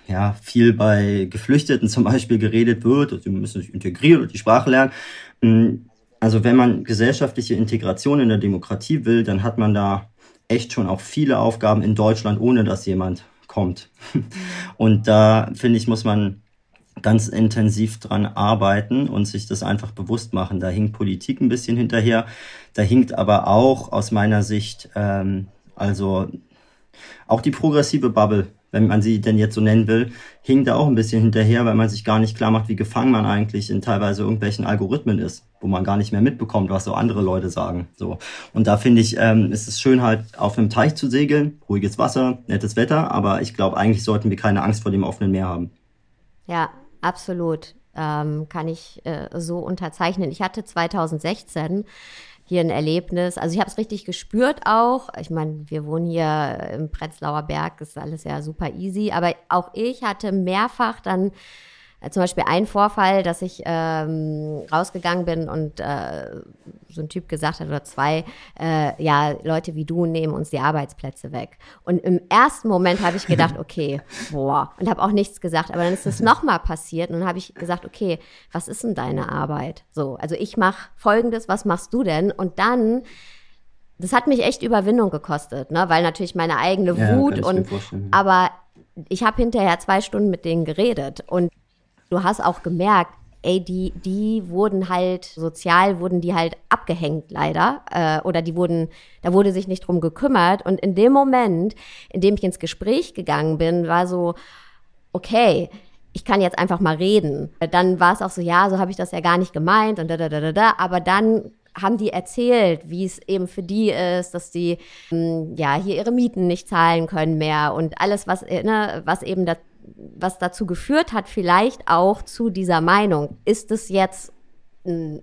ja viel bei Geflüchteten zum Beispiel geredet wird, also sie müssen sich integrieren und die Sprache lernen. Also wenn man gesellschaftliche Integration in der Demokratie will, dann hat man da echt schon auch viele Aufgaben in Deutschland, ohne dass jemand kommt. Und da finde ich, muss man ganz intensiv dran arbeiten und sich das einfach bewusst machen. Da hinkt Politik ein bisschen hinterher. Da hinkt aber auch aus meiner Sicht, ähm, also auch die progressive Bubble wenn man sie denn jetzt so nennen will, hinkt da auch ein bisschen hinterher, weil man sich gar nicht klar macht, wie gefangen man eigentlich in teilweise irgendwelchen Algorithmen ist, wo man gar nicht mehr mitbekommt, was so andere Leute sagen. So und da finde ich, ähm, ist es schön halt auf einem Teich zu segeln, ruhiges Wasser, nettes Wetter, aber ich glaube, eigentlich sollten wir keine Angst vor dem offenen Meer haben. Ja, absolut. Ähm, kann ich äh, so unterzeichnen. Ich hatte 2016 hier ein Erlebnis. Also ich habe es richtig gespürt auch. Ich meine, wir wohnen hier im Prenzlauer Berg, ist alles ja super easy. Aber auch ich hatte mehrfach dann zum Beispiel ein Vorfall, dass ich ähm, rausgegangen bin und äh, so ein Typ gesagt hat oder zwei, äh, ja, Leute wie du nehmen uns die Arbeitsplätze weg. Und im ersten Moment habe ich gedacht, okay, boah, und habe auch nichts gesagt. Aber dann ist es nochmal passiert und dann habe ich gesagt, okay, was ist denn deine Arbeit? So, also ich mache Folgendes, was machst du denn? Und dann das hat mich echt Überwindung gekostet, ne? weil natürlich meine eigene Wut ja, und aber ich habe hinterher zwei Stunden mit denen geredet und du hast auch gemerkt, ey, die, die wurden halt, sozial wurden die halt abgehängt leider. Äh, oder die wurden, da wurde sich nicht drum gekümmert. Und in dem Moment, in dem ich ins Gespräch gegangen bin, war so, okay, ich kann jetzt einfach mal reden. Dann war es auch so, ja, so habe ich das ja gar nicht gemeint und da, da, da, da, da. Aber dann haben die erzählt, wie es eben für die ist, dass die hm, ja hier ihre Mieten nicht zahlen können mehr und alles, was, ne, was eben da, was dazu geführt hat, vielleicht auch zu dieser Meinung. Ist es jetzt, äh,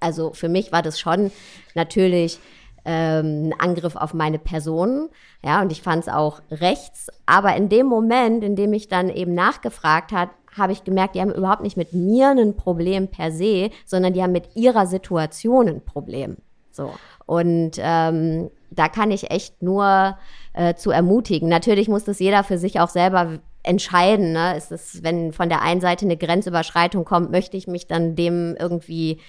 also für mich war das schon natürlich ähm, ein Angriff auf meine Person, ja, und ich fand es auch rechts. Aber in dem Moment, in dem ich dann eben nachgefragt hat, habe ich gemerkt, die haben überhaupt nicht mit mir ein Problem per se, sondern die haben mit ihrer Situation ein Problem. So. Und ähm, da kann ich echt nur äh, zu ermutigen. Natürlich muss das jeder für sich auch selber entscheiden. Ne? Ist es, wenn von der einen Seite eine Grenzüberschreitung kommt, möchte ich mich dann dem irgendwie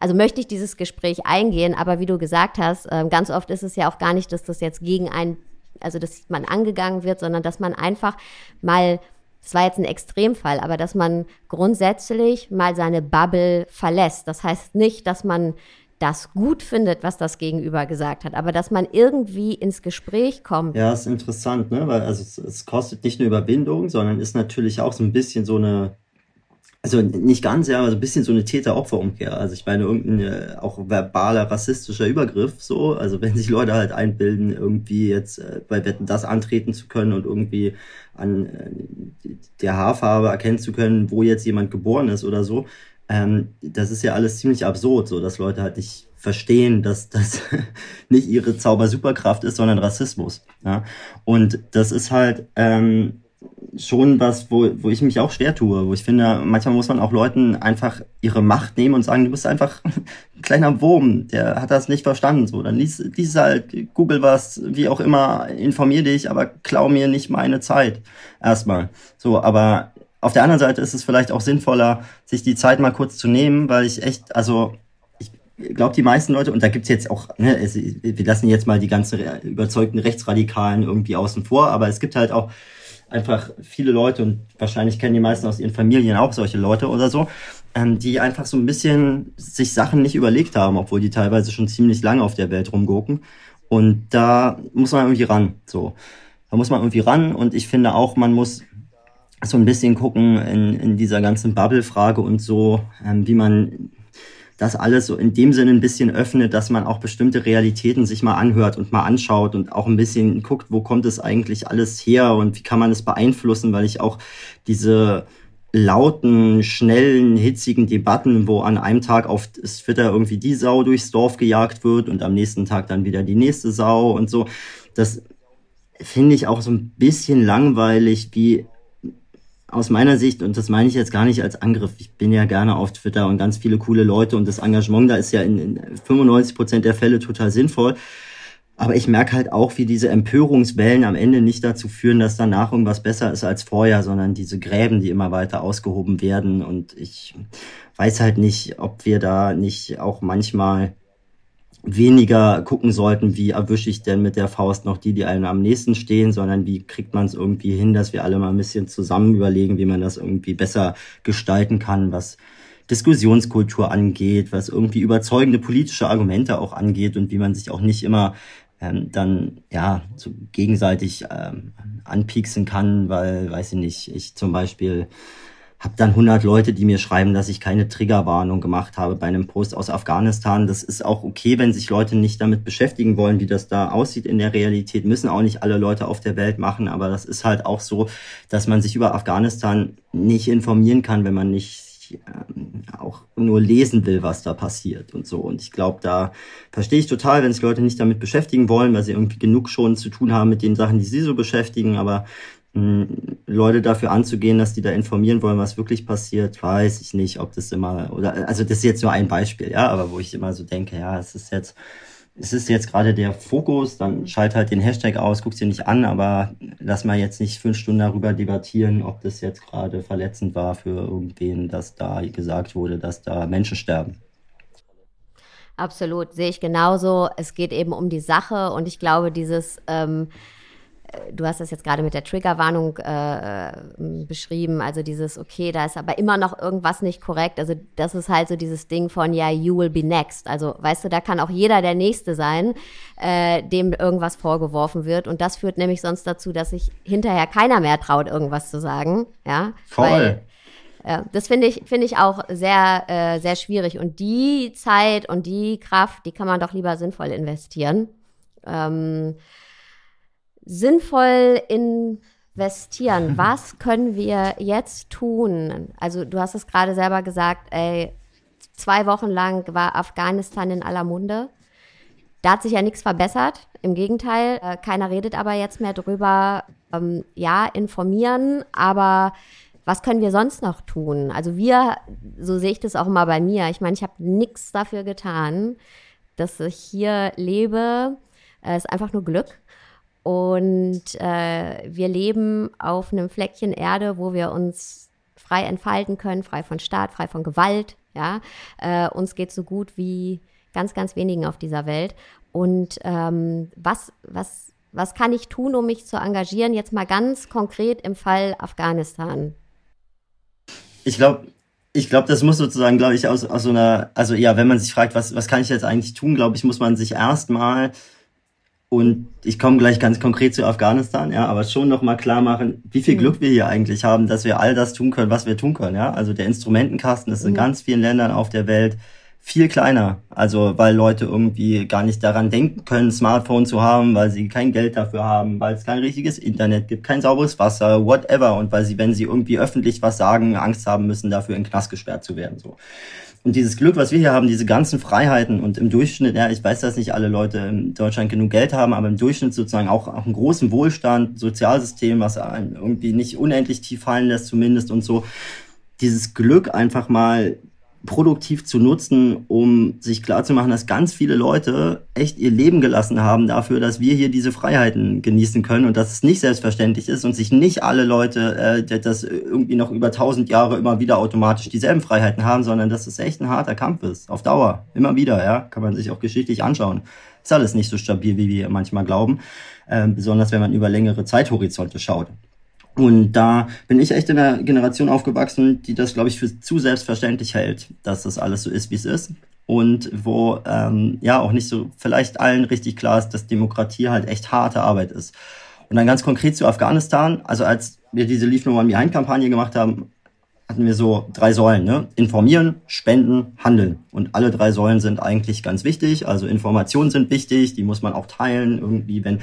also möchte ich dieses Gespräch eingehen, aber wie du gesagt hast, äh, ganz oft ist es ja auch gar nicht, dass das jetzt gegen ein, also dass man angegangen wird, sondern dass man einfach mal das war jetzt ein Extremfall, aber dass man grundsätzlich mal seine Bubble verlässt. Das heißt nicht, dass man das gut findet, was das Gegenüber gesagt hat, aber dass man irgendwie ins Gespräch kommt. Ja, ist interessant, ne? Weil also es, es kostet nicht nur Überwindung, sondern ist natürlich auch so ein bisschen so eine also nicht ganz, ja, aber so ein bisschen so eine Täter-Opfer-Umkehr. Also ich meine, irgendein äh, auch verbaler, rassistischer Übergriff, so. Also wenn sich Leute halt einbilden, irgendwie jetzt äh, bei Wetten das antreten zu können und irgendwie an äh, der Haarfarbe erkennen zu können, wo jetzt jemand geboren ist oder so, ähm, das ist ja alles ziemlich absurd, so dass Leute halt nicht verstehen, dass das nicht ihre Zauber-Superkraft ist, sondern Rassismus. Ja? Und das ist halt ähm, schon was, wo, wo ich mich auch schwer tue, wo ich finde, manchmal muss man auch Leuten einfach ihre Macht nehmen und sagen, du bist einfach ein kleiner Wurm, der hat das nicht verstanden, so, dann lies, lies halt, google was, wie auch immer, informier dich, aber klau mir nicht meine Zeit, erstmal, so, aber auf der anderen Seite ist es vielleicht auch sinnvoller, sich die Zeit mal kurz zu nehmen, weil ich echt, also, ich glaube, die meisten Leute, und da gibt's jetzt auch, ne, es, wir lassen jetzt mal die ganzen überzeugten Rechtsradikalen irgendwie außen vor, aber es gibt halt auch einfach viele Leute und wahrscheinlich kennen die meisten aus ihren Familien auch solche Leute oder so, ähm, die einfach so ein bisschen sich Sachen nicht überlegt haben, obwohl die teilweise schon ziemlich lange auf der Welt rumgucken. Und da muss man irgendwie ran, so. Da muss man irgendwie ran und ich finde auch, man muss so ein bisschen gucken in, in dieser ganzen Bubble-Frage und so, ähm, wie man das alles so in dem Sinne ein bisschen öffnet, dass man auch bestimmte Realitäten sich mal anhört und mal anschaut und auch ein bisschen guckt, wo kommt es eigentlich alles her und wie kann man es beeinflussen, weil ich auch diese lauten, schnellen, hitzigen Debatten, wo an einem Tag auf Twitter irgendwie die Sau durchs Dorf gejagt wird und am nächsten Tag dann wieder die nächste Sau und so. Das finde ich auch so ein bisschen langweilig, wie aus meiner Sicht, und das meine ich jetzt gar nicht als Angriff, ich bin ja gerne auf Twitter und ganz viele coole Leute und das Engagement da ist ja in, in 95 Prozent der Fälle total sinnvoll. Aber ich merke halt auch, wie diese Empörungswellen am Ende nicht dazu führen, dass danach irgendwas besser ist als vorher, sondern diese Gräben, die immer weiter ausgehoben werden. Und ich weiß halt nicht, ob wir da nicht auch manchmal weniger gucken sollten, wie erwische ich denn mit der Faust noch die, die einem am nächsten stehen, sondern wie kriegt man es irgendwie hin, dass wir alle mal ein bisschen zusammen überlegen, wie man das irgendwie besser gestalten kann, was Diskussionskultur angeht, was irgendwie überzeugende politische Argumente auch angeht und wie man sich auch nicht immer ähm, dann ja so gegenseitig ähm, anpieksen kann, weil, weiß ich nicht, ich zum Beispiel habe dann 100 Leute, die mir schreiben, dass ich keine Triggerwarnung gemacht habe bei einem Post aus Afghanistan. Das ist auch okay, wenn sich Leute nicht damit beschäftigen wollen, wie das da aussieht in der Realität. Müssen auch nicht alle Leute auf der Welt machen, aber das ist halt auch so, dass man sich über Afghanistan nicht informieren kann, wenn man nicht ähm, auch nur lesen will, was da passiert und so. Und ich glaube, da verstehe ich total, wenn sich Leute nicht damit beschäftigen wollen, weil sie irgendwie genug schon zu tun haben mit den Sachen, die sie so beschäftigen. Aber Leute dafür anzugehen, dass die da informieren wollen, was wirklich passiert, weiß ich nicht, ob das immer, oder, also das ist jetzt nur ein Beispiel, ja, aber wo ich immer so denke, ja, es ist jetzt, es ist jetzt gerade der Fokus, dann schalt halt den Hashtag aus, guck's dir nicht an, aber lass mal jetzt nicht fünf Stunden darüber debattieren, ob das jetzt gerade verletzend war für irgendwen, dass da gesagt wurde, dass da Menschen sterben. Absolut, sehe ich genauso. Es geht eben um die Sache und ich glaube, dieses ähm, du hast das jetzt gerade mit der Triggerwarnung äh, beschrieben, also dieses, okay, da ist aber immer noch irgendwas nicht korrekt. Also das ist halt so dieses Ding von, ja, you will be next. Also weißt du, da kann auch jeder der Nächste sein, äh, dem irgendwas vorgeworfen wird. Und das führt nämlich sonst dazu, dass sich hinterher keiner mehr traut, irgendwas zu sagen. Ja, voll. Weil, ja, das finde ich, finde ich auch sehr, äh, sehr schwierig. Und die Zeit und die Kraft, die kann man doch lieber sinnvoll investieren. Ähm, sinnvoll investieren? Was können wir jetzt tun? Also du hast es gerade selber gesagt, ey, zwei Wochen lang war Afghanistan in aller Munde. Da hat sich ja nichts verbessert. Im Gegenteil, äh, keiner redet aber jetzt mehr drüber. Ähm, ja, informieren, aber was können wir sonst noch tun? Also wir, so sehe ich das auch immer bei mir. Ich meine, ich habe nichts dafür getan, dass ich hier lebe. Es ist einfach nur Glück. Und äh, wir leben auf einem Fleckchen Erde, wo wir uns frei entfalten können, frei von Staat, frei von Gewalt. Ja, äh, uns geht so gut wie ganz, ganz wenigen auf dieser Welt. Und ähm, was, was, was kann ich tun, um mich zu engagieren? Jetzt mal ganz konkret im Fall Afghanistan. Ich glaube, ich glaube, das muss sozusagen, glaube ich, aus, aus so einer, also ja, wenn man sich fragt, was, was kann ich jetzt eigentlich tun, glaube ich, muss man sich erstmal und ich komme gleich ganz konkret zu Afghanistan, ja, aber schon nochmal klar machen, wie viel mhm. Glück wir hier eigentlich haben, dass wir all das tun können, was wir tun können, ja. Also der Instrumentenkasten ist in mhm. ganz vielen Ländern auf der Welt viel kleiner. Also weil Leute irgendwie gar nicht daran denken können, Smartphone zu haben, weil sie kein Geld dafür haben, weil es kein richtiges Internet gibt, kein sauberes Wasser, whatever. Und weil sie, wenn sie irgendwie öffentlich was sagen, Angst haben müssen, dafür in den Knast gesperrt zu werden. So. Und dieses Glück, was wir hier haben, diese ganzen Freiheiten und im Durchschnitt, ja, ich weiß, dass nicht alle Leute in Deutschland genug Geld haben, aber im Durchschnitt sozusagen auch, auch einen großen Wohlstand, Sozialsystem, was einen irgendwie nicht unendlich tief fallen lässt zumindest und so. Dieses Glück einfach mal produktiv zu nutzen, um sich klarzumachen, dass ganz viele Leute echt ihr Leben gelassen haben dafür, dass wir hier diese Freiheiten genießen können und dass es nicht selbstverständlich ist und sich nicht alle Leute, äh, das irgendwie noch über tausend Jahre immer wieder automatisch dieselben Freiheiten haben, sondern dass es echt ein harter Kampf ist, auf Dauer, immer wieder, ja, kann man sich auch geschichtlich anschauen. Ist alles nicht so stabil, wie wir manchmal glauben, äh, besonders wenn man über längere Zeithorizonte schaut. Und da bin ich echt in einer Generation aufgewachsen, die das, glaube ich, für zu selbstverständlich hält, dass das alles so ist, wie es ist. Und wo ähm, ja auch nicht so vielleicht allen richtig klar ist, dass Demokratie halt echt harte Arbeit ist. Und dann ganz konkret zu Afghanistan. Also als wir diese Leave No One Behind Kampagne gemacht haben, hatten wir so drei Säulen, ne? Informieren, spenden, handeln. Und alle drei Säulen sind eigentlich ganz wichtig. Also Informationen sind wichtig, die muss man auch teilen. Irgendwie, wenn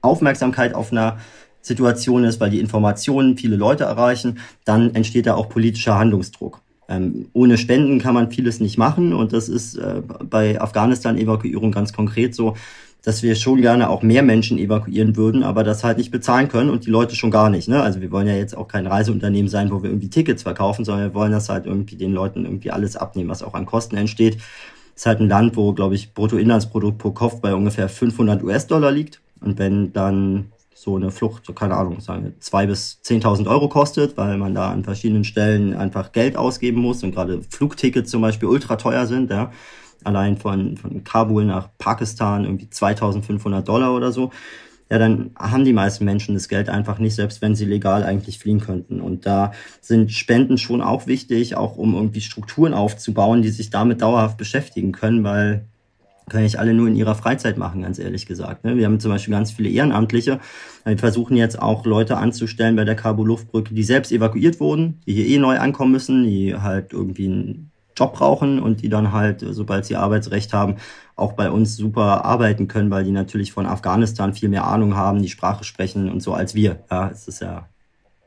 Aufmerksamkeit auf einer Situation ist, weil die Informationen viele Leute erreichen, dann entsteht da auch politischer Handlungsdruck. Ähm, ohne Spenden kann man vieles nicht machen und das ist äh, bei Afghanistan-Evakuierung ganz konkret so, dass wir schon gerne auch mehr Menschen evakuieren würden, aber das halt nicht bezahlen können und die Leute schon gar nicht. Ne? Also wir wollen ja jetzt auch kein Reiseunternehmen sein, wo wir irgendwie Tickets verkaufen, sondern wir wollen das halt irgendwie den Leuten irgendwie alles abnehmen, was auch an Kosten entsteht. Das ist halt ein Land, wo, glaube ich, Bruttoinlandsprodukt pro Kopf bei ungefähr 500 US-Dollar liegt. Und wenn dann so eine Flucht, keine Ahnung, sagen wir, zwei bis 10.000 Euro kostet, weil man da an verschiedenen Stellen einfach Geld ausgeben muss und gerade Flugtickets zum Beispiel ultra teuer sind, ja. Allein von, von Kabul nach Pakistan irgendwie 2.500 Dollar oder so. Ja, dann haben die meisten Menschen das Geld einfach nicht, selbst wenn sie legal eigentlich fliehen könnten. Und da sind Spenden schon auch wichtig, auch um irgendwie Strukturen aufzubauen, die sich damit dauerhaft beschäftigen können, weil können nicht alle nur in ihrer Freizeit machen, ganz ehrlich gesagt. Ne? Wir haben zum Beispiel ganz viele Ehrenamtliche. Wir versuchen jetzt auch Leute anzustellen bei der Kabul-Luftbrücke, die selbst evakuiert wurden, die hier eh neu ankommen müssen, die halt irgendwie einen Job brauchen und die dann halt, sobald sie Arbeitsrecht haben, auch bei uns super arbeiten können, weil die natürlich von Afghanistan viel mehr Ahnung haben, die Sprache sprechen und so als wir. Ja, es ist ja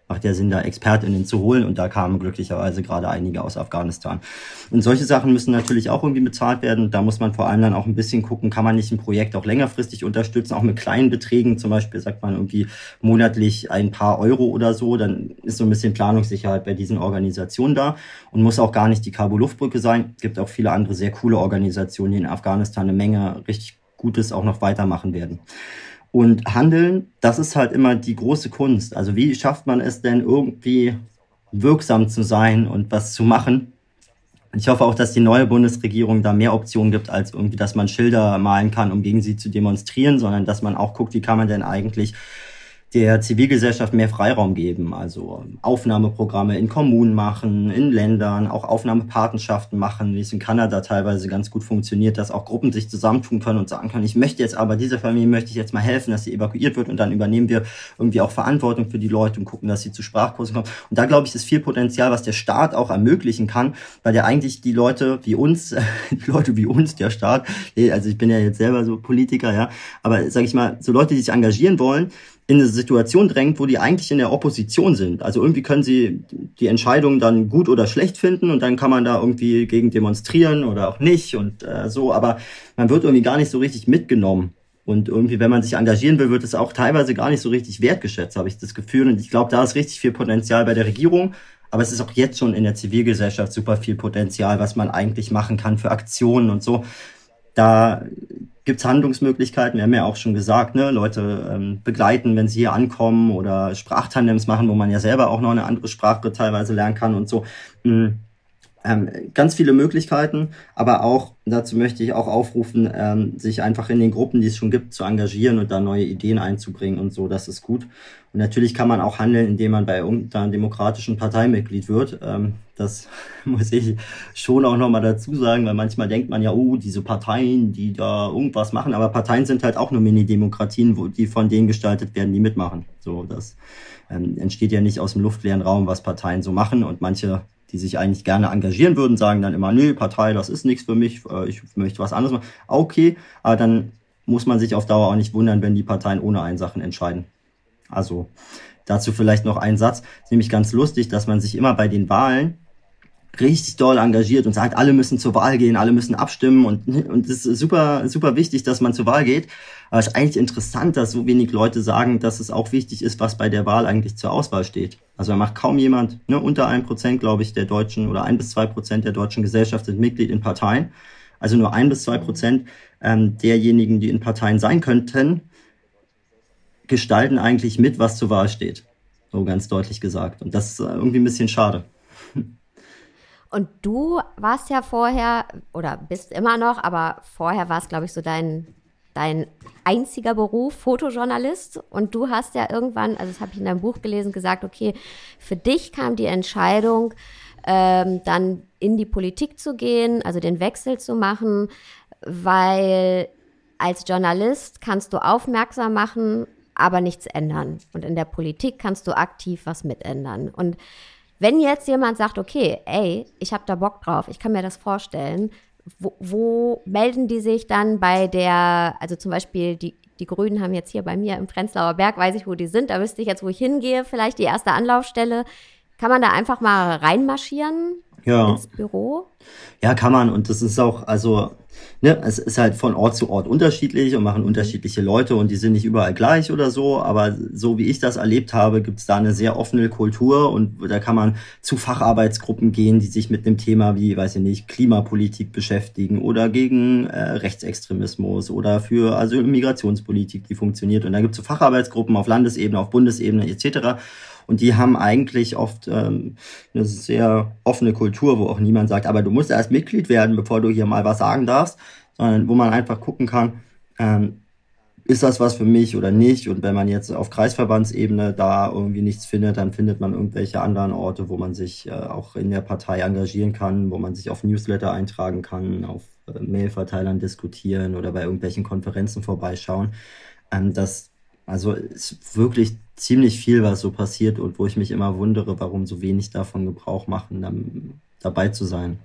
macht ja Sinn, da ExpertInnen zu holen und da kamen glücklicherweise gerade einige aus Afghanistan. Und solche Sachen müssen natürlich auch irgendwie bezahlt werden. Da muss man vor allem dann auch ein bisschen gucken, kann man nicht ein Projekt auch längerfristig unterstützen, auch mit kleinen Beträgen, zum Beispiel sagt man irgendwie monatlich ein paar Euro oder so, dann ist so ein bisschen Planungssicherheit bei diesen Organisationen da und muss auch gar nicht die Kabul-Luftbrücke sein. Es gibt auch viele andere sehr coole Organisationen, die in Afghanistan eine Menge richtig Gutes auch noch weitermachen werden. Und Handeln, das ist halt immer die große Kunst. Also wie schafft man es denn irgendwie wirksam zu sein und was zu machen? Ich hoffe auch, dass die neue Bundesregierung da mehr Optionen gibt, als irgendwie, dass man Schilder malen kann, um gegen sie zu demonstrieren, sondern dass man auch guckt, wie kann man denn eigentlich der Zivilgesellschaft mehr Freiraum geben, also Aufnahmeprogramme in Kommunen machen, in Ländern, auch Aufnahmepatenschaften machen, wie es in Kanada teilweise ganz gut funktioniert, dass auch Gruppen sich zusammentun können und sagen können, ich möchte jetzt aber dieser Familie möchte ich jetzt mal helfen, dass sie evakuiert wird. Und dann übernehmen wir irgendwie auch Verantwortung für die Leute und gucken, dass sie zu Sprachkursen kommen. Und da glaube ich, ist viel Potenzial, was der Staat auch ermöglichen kann, weil der eigentlich die Leute wie uns, die Leute wie uns, der Staat, also ich bin ja jetzt selber so Politiker, ja, aber sage ich mal, so Leute, die sich engagieren wollen, in eine Situation drängt, wo die eigentlich in der Opposition sind. Also irgendwie können sie die Entscheidung dann gut oder schlecht finden und dann kann man da irgendwie gegen demonstrieren oder auch nicht und äh, so, aber man wird irgendwie gar nicht so richtig mitgenommen. Und irgendwie, wenn man sich engagieren will, wird es auch teilweise gar nicht so richtig wertgeschätzt, habe ich das Gefühl. Und ich glaube, da ist richtig viel Potenzial bei der Regierung. Aber es ist auch jetzt schon in der Zivilgesellschaft super viel Potenzial, was man eigentlich machen kann für Aktionen und so. Da gibt es Handlungsmöglichkeiten. Wir haben ja auch schon gesagt, ne, Leute ähm, begleiten, wenn sie hier ankommen oder Sprachtandems machen, wo man ja selber auch noch eine andere Sprache teilweise lernen kann und so. Mhm. Ähm, ganz viele Möglichkeiten, aber auch, dazu möchte ich auch aufrufen, ähm, sich einfach in den Gruppen, die es schon gibt, zu engagieren und da neue Ideen einzubringen und so, das ist gut. Und natürlich kann man auch handeln, indem man bei irgendeiner demokratischen Partei Mitglied wird. Ähm, das muss ich schon auch nochmal dazu sagen, weil manchmal denkt man ja, oh, diese Parteien, die da irgendwas machen, aber Parteien sind halt auch nur Mini-Demokratien, wo die von denen gestaltet werden, die mitmachen. So, das ähm, entsteht ja nicht aus dem luftleeren Raum, was Parteien so machen und manche die sich eigentlich gerne engagieren würden, sagen dann immer, nö, Partei, das ist nichts für mich, äh, ich möchte was anderes machen. Okay, aber dann muss man sich auf Dauer auch nicht wundern, wenn die Parteien ohne einen Sachen entscheiden. Also dazu vielleicht noch ein Satz, nämlich ganz lustig, dass man sich immer bei den Wahlen richtig doll engagiert und sagt, alle müssen zur Wahl gehen, alle müssen abstimmen und und es ist super super wichtig, dass man zur Wahl geht. Aber es ist eigentlich interessant, dass so wenig Leute sagen, dass es auch wichtig ist, was bei der Wahl eigentlich zur Auswahl steht. Also da macht kaum jemand, ne, unter ein Prozent, glaube ich, der deutschen oder ein bis zwei Prozent der deutschen Gesellschaft sind Mitglied in Parteien. Also nur ein bis zwei Prozent ähm, derjenigen, die in Parteien sein könnten, gestalten eigentlich mit, was zur Wahl steht. So ganz deutlich gesagt. Und das ist irgendwie ein bisschen schade. Und du warst ja vorher oder bist immer noch, aber vorher war es, glaube ich, so dein, dein einziger Beruf, Fotojournalist. Und du hast ja irgendwann, also das habe ich in deinem Buch gelesen, gesagt, okay, für dich kam die Entscheidung, ähm, dann in die Politik zu gehen, also den Wechsel zu machen, weil als Journalist kannst du aufmerksam machen, aber nichts ändern. Und in der Politik kannst du aktiv was mitändern. Und wenn jetzt jemand sagt, okay, ey, ich habe da Bock drauf, ich kann mir das vorstellen, wo, wo, melden die sich dann bei der, also zum Beispiel die, die Grünen haben jetzt hier bei mir im Prenzlauer Berg, weiß ich, wo die sind, da wüsste ich jetzt, wo ich hingehe, vielleicht die erste Anlaufstelle. Kann man da einfach mal reinmarschieren ja. ins Büro? Ja, kann man. Und das ist auch, also ne, es ist halt von Ort zu Ort unterschiedlich und machen unterschiedliche Leute und die sind nicht überall gleich oder so, aber so wie ich das erlebt habe, gibt es da eine sehr offene Kultur und da kann man zu Facharbeitsgruppen gehen, die sich mit einem Thema wie, weiß ich nicht, Klimapolitik beschäftigen oder gegen äh, Rechtsextremismus oder für also Migrationspolitik, die funktioniert. Und da gibt es so Facharbeitsgruppen auf Landesebene, auf Bundesebene etc. Und die haben eigentlich oft ähm, eine sehr offene Kultur, wo auch niemand sagt, aber du musst erst Mitglied werden, bevor du hier mal was sagen darfst, sondern wo man einfach gucken kann, ähm, ist das was für mich oder nicht? Und wenn man jetzt auf Kreisverbandsebene da irgendwie nichts findet, dann findet man irgendwelche anderen Orte, wo man sich äh, auch in der Partei engagieren kann, wo man sich auf Newsletter eintragen kann, auf äh, Mailverteilern diskutieren oder bei irgendwelchen Konferenzen vorbeischauen. Ähm, das also ist wirklich ziemlich viel, was so passiert und wo ich mich immer wundere, warum so wenig davon Gebrauch machen, dabei zu sein.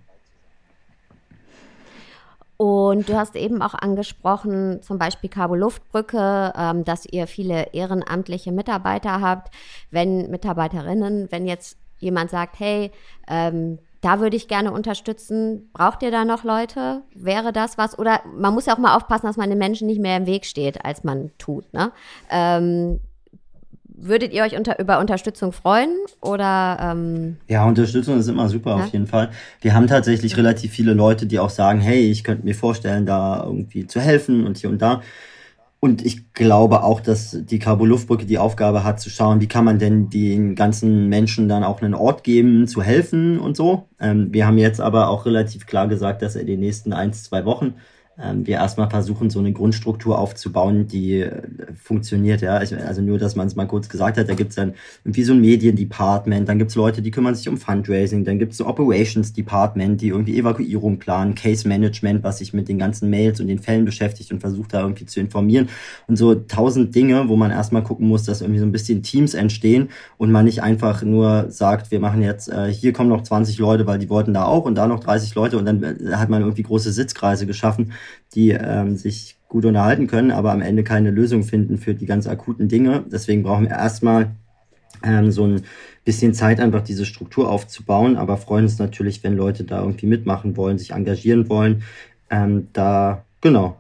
Und du hast eben auch angesprochen, zum Beispiel Cabo-Luftbrücke, ähm, dass ihr viele ehrenamtliche Mitarbeiter habt. Wenn Mitarbeiterinnen, wenn jetzt jemand sagt, hey, ähm, da würde ich gerne unterstützen. Braucht ihr da noch Leute? Wäre das was? Oder man muss ja auch mal aufpassen, dass man den Menschen nicht mehr im Weg steht, als man tut. Ne? Ähm, Würdet ihr euch unter, über Unterstützung freuen oder? Ähm ja, Unterstützung ist immer super ja? auf jeden Fall. Wir haben tatsächlich relativ viele Leute, die auch sagen, hey, ich könnte mir vorstellen, da irgendwie zu helfen und hier und da. Und ich glaube auch, dass die Cabo-Luftbrücke die Aufgabe hat, zu schauen, wie kann man denn den ganzen Menschen dann auch einen Ort geben, zu helfen und so. Ähm, wir haben jetzt aber auch relativ klar gesagt, dass er die nächsten ein, zwei Wochen wir erstmal versuchen, so eine Grundstruktur aufzubauen, die äh, funktioniert. Ja, also nur, dass man es mal kurz gesagt hat, da gibt's dann irgendwie so ein Mediendepartment, dann gibt's Leute, die kümmern sich um Fundraising, dann gibt's so Operations Department, die irgendwie Evakuierung planen, Case Management, was sich mit den ganzen Mails und den Fällen beschäftigt und versucht da irgendwie zu informieren und so tausend Dinge, wo man erstmal gucken muss, dass irgendwie so ein bisschen Teams entstehen und man nicht einfach nur sagt, wir machen jetzt, äh, hier kommen noch 20 Leute, weil die wollten da auch und da noch 30 Leute und dann äh, hat man irgendwie große Sitzkreise geschaffen die ähm, sich gut unterhalten können, aber am Ende keine Lösung finden für die ganz akuten Dinge. Deswegen brauchen wir erstmal ähm, so ein bisschen Zeit, einfach diese Struktur aufzubauen, aber freuen uns natürlich, wenn Leute da irgendwie mitmachen wollen, sich engagieren wollen. Ähm, da, genau,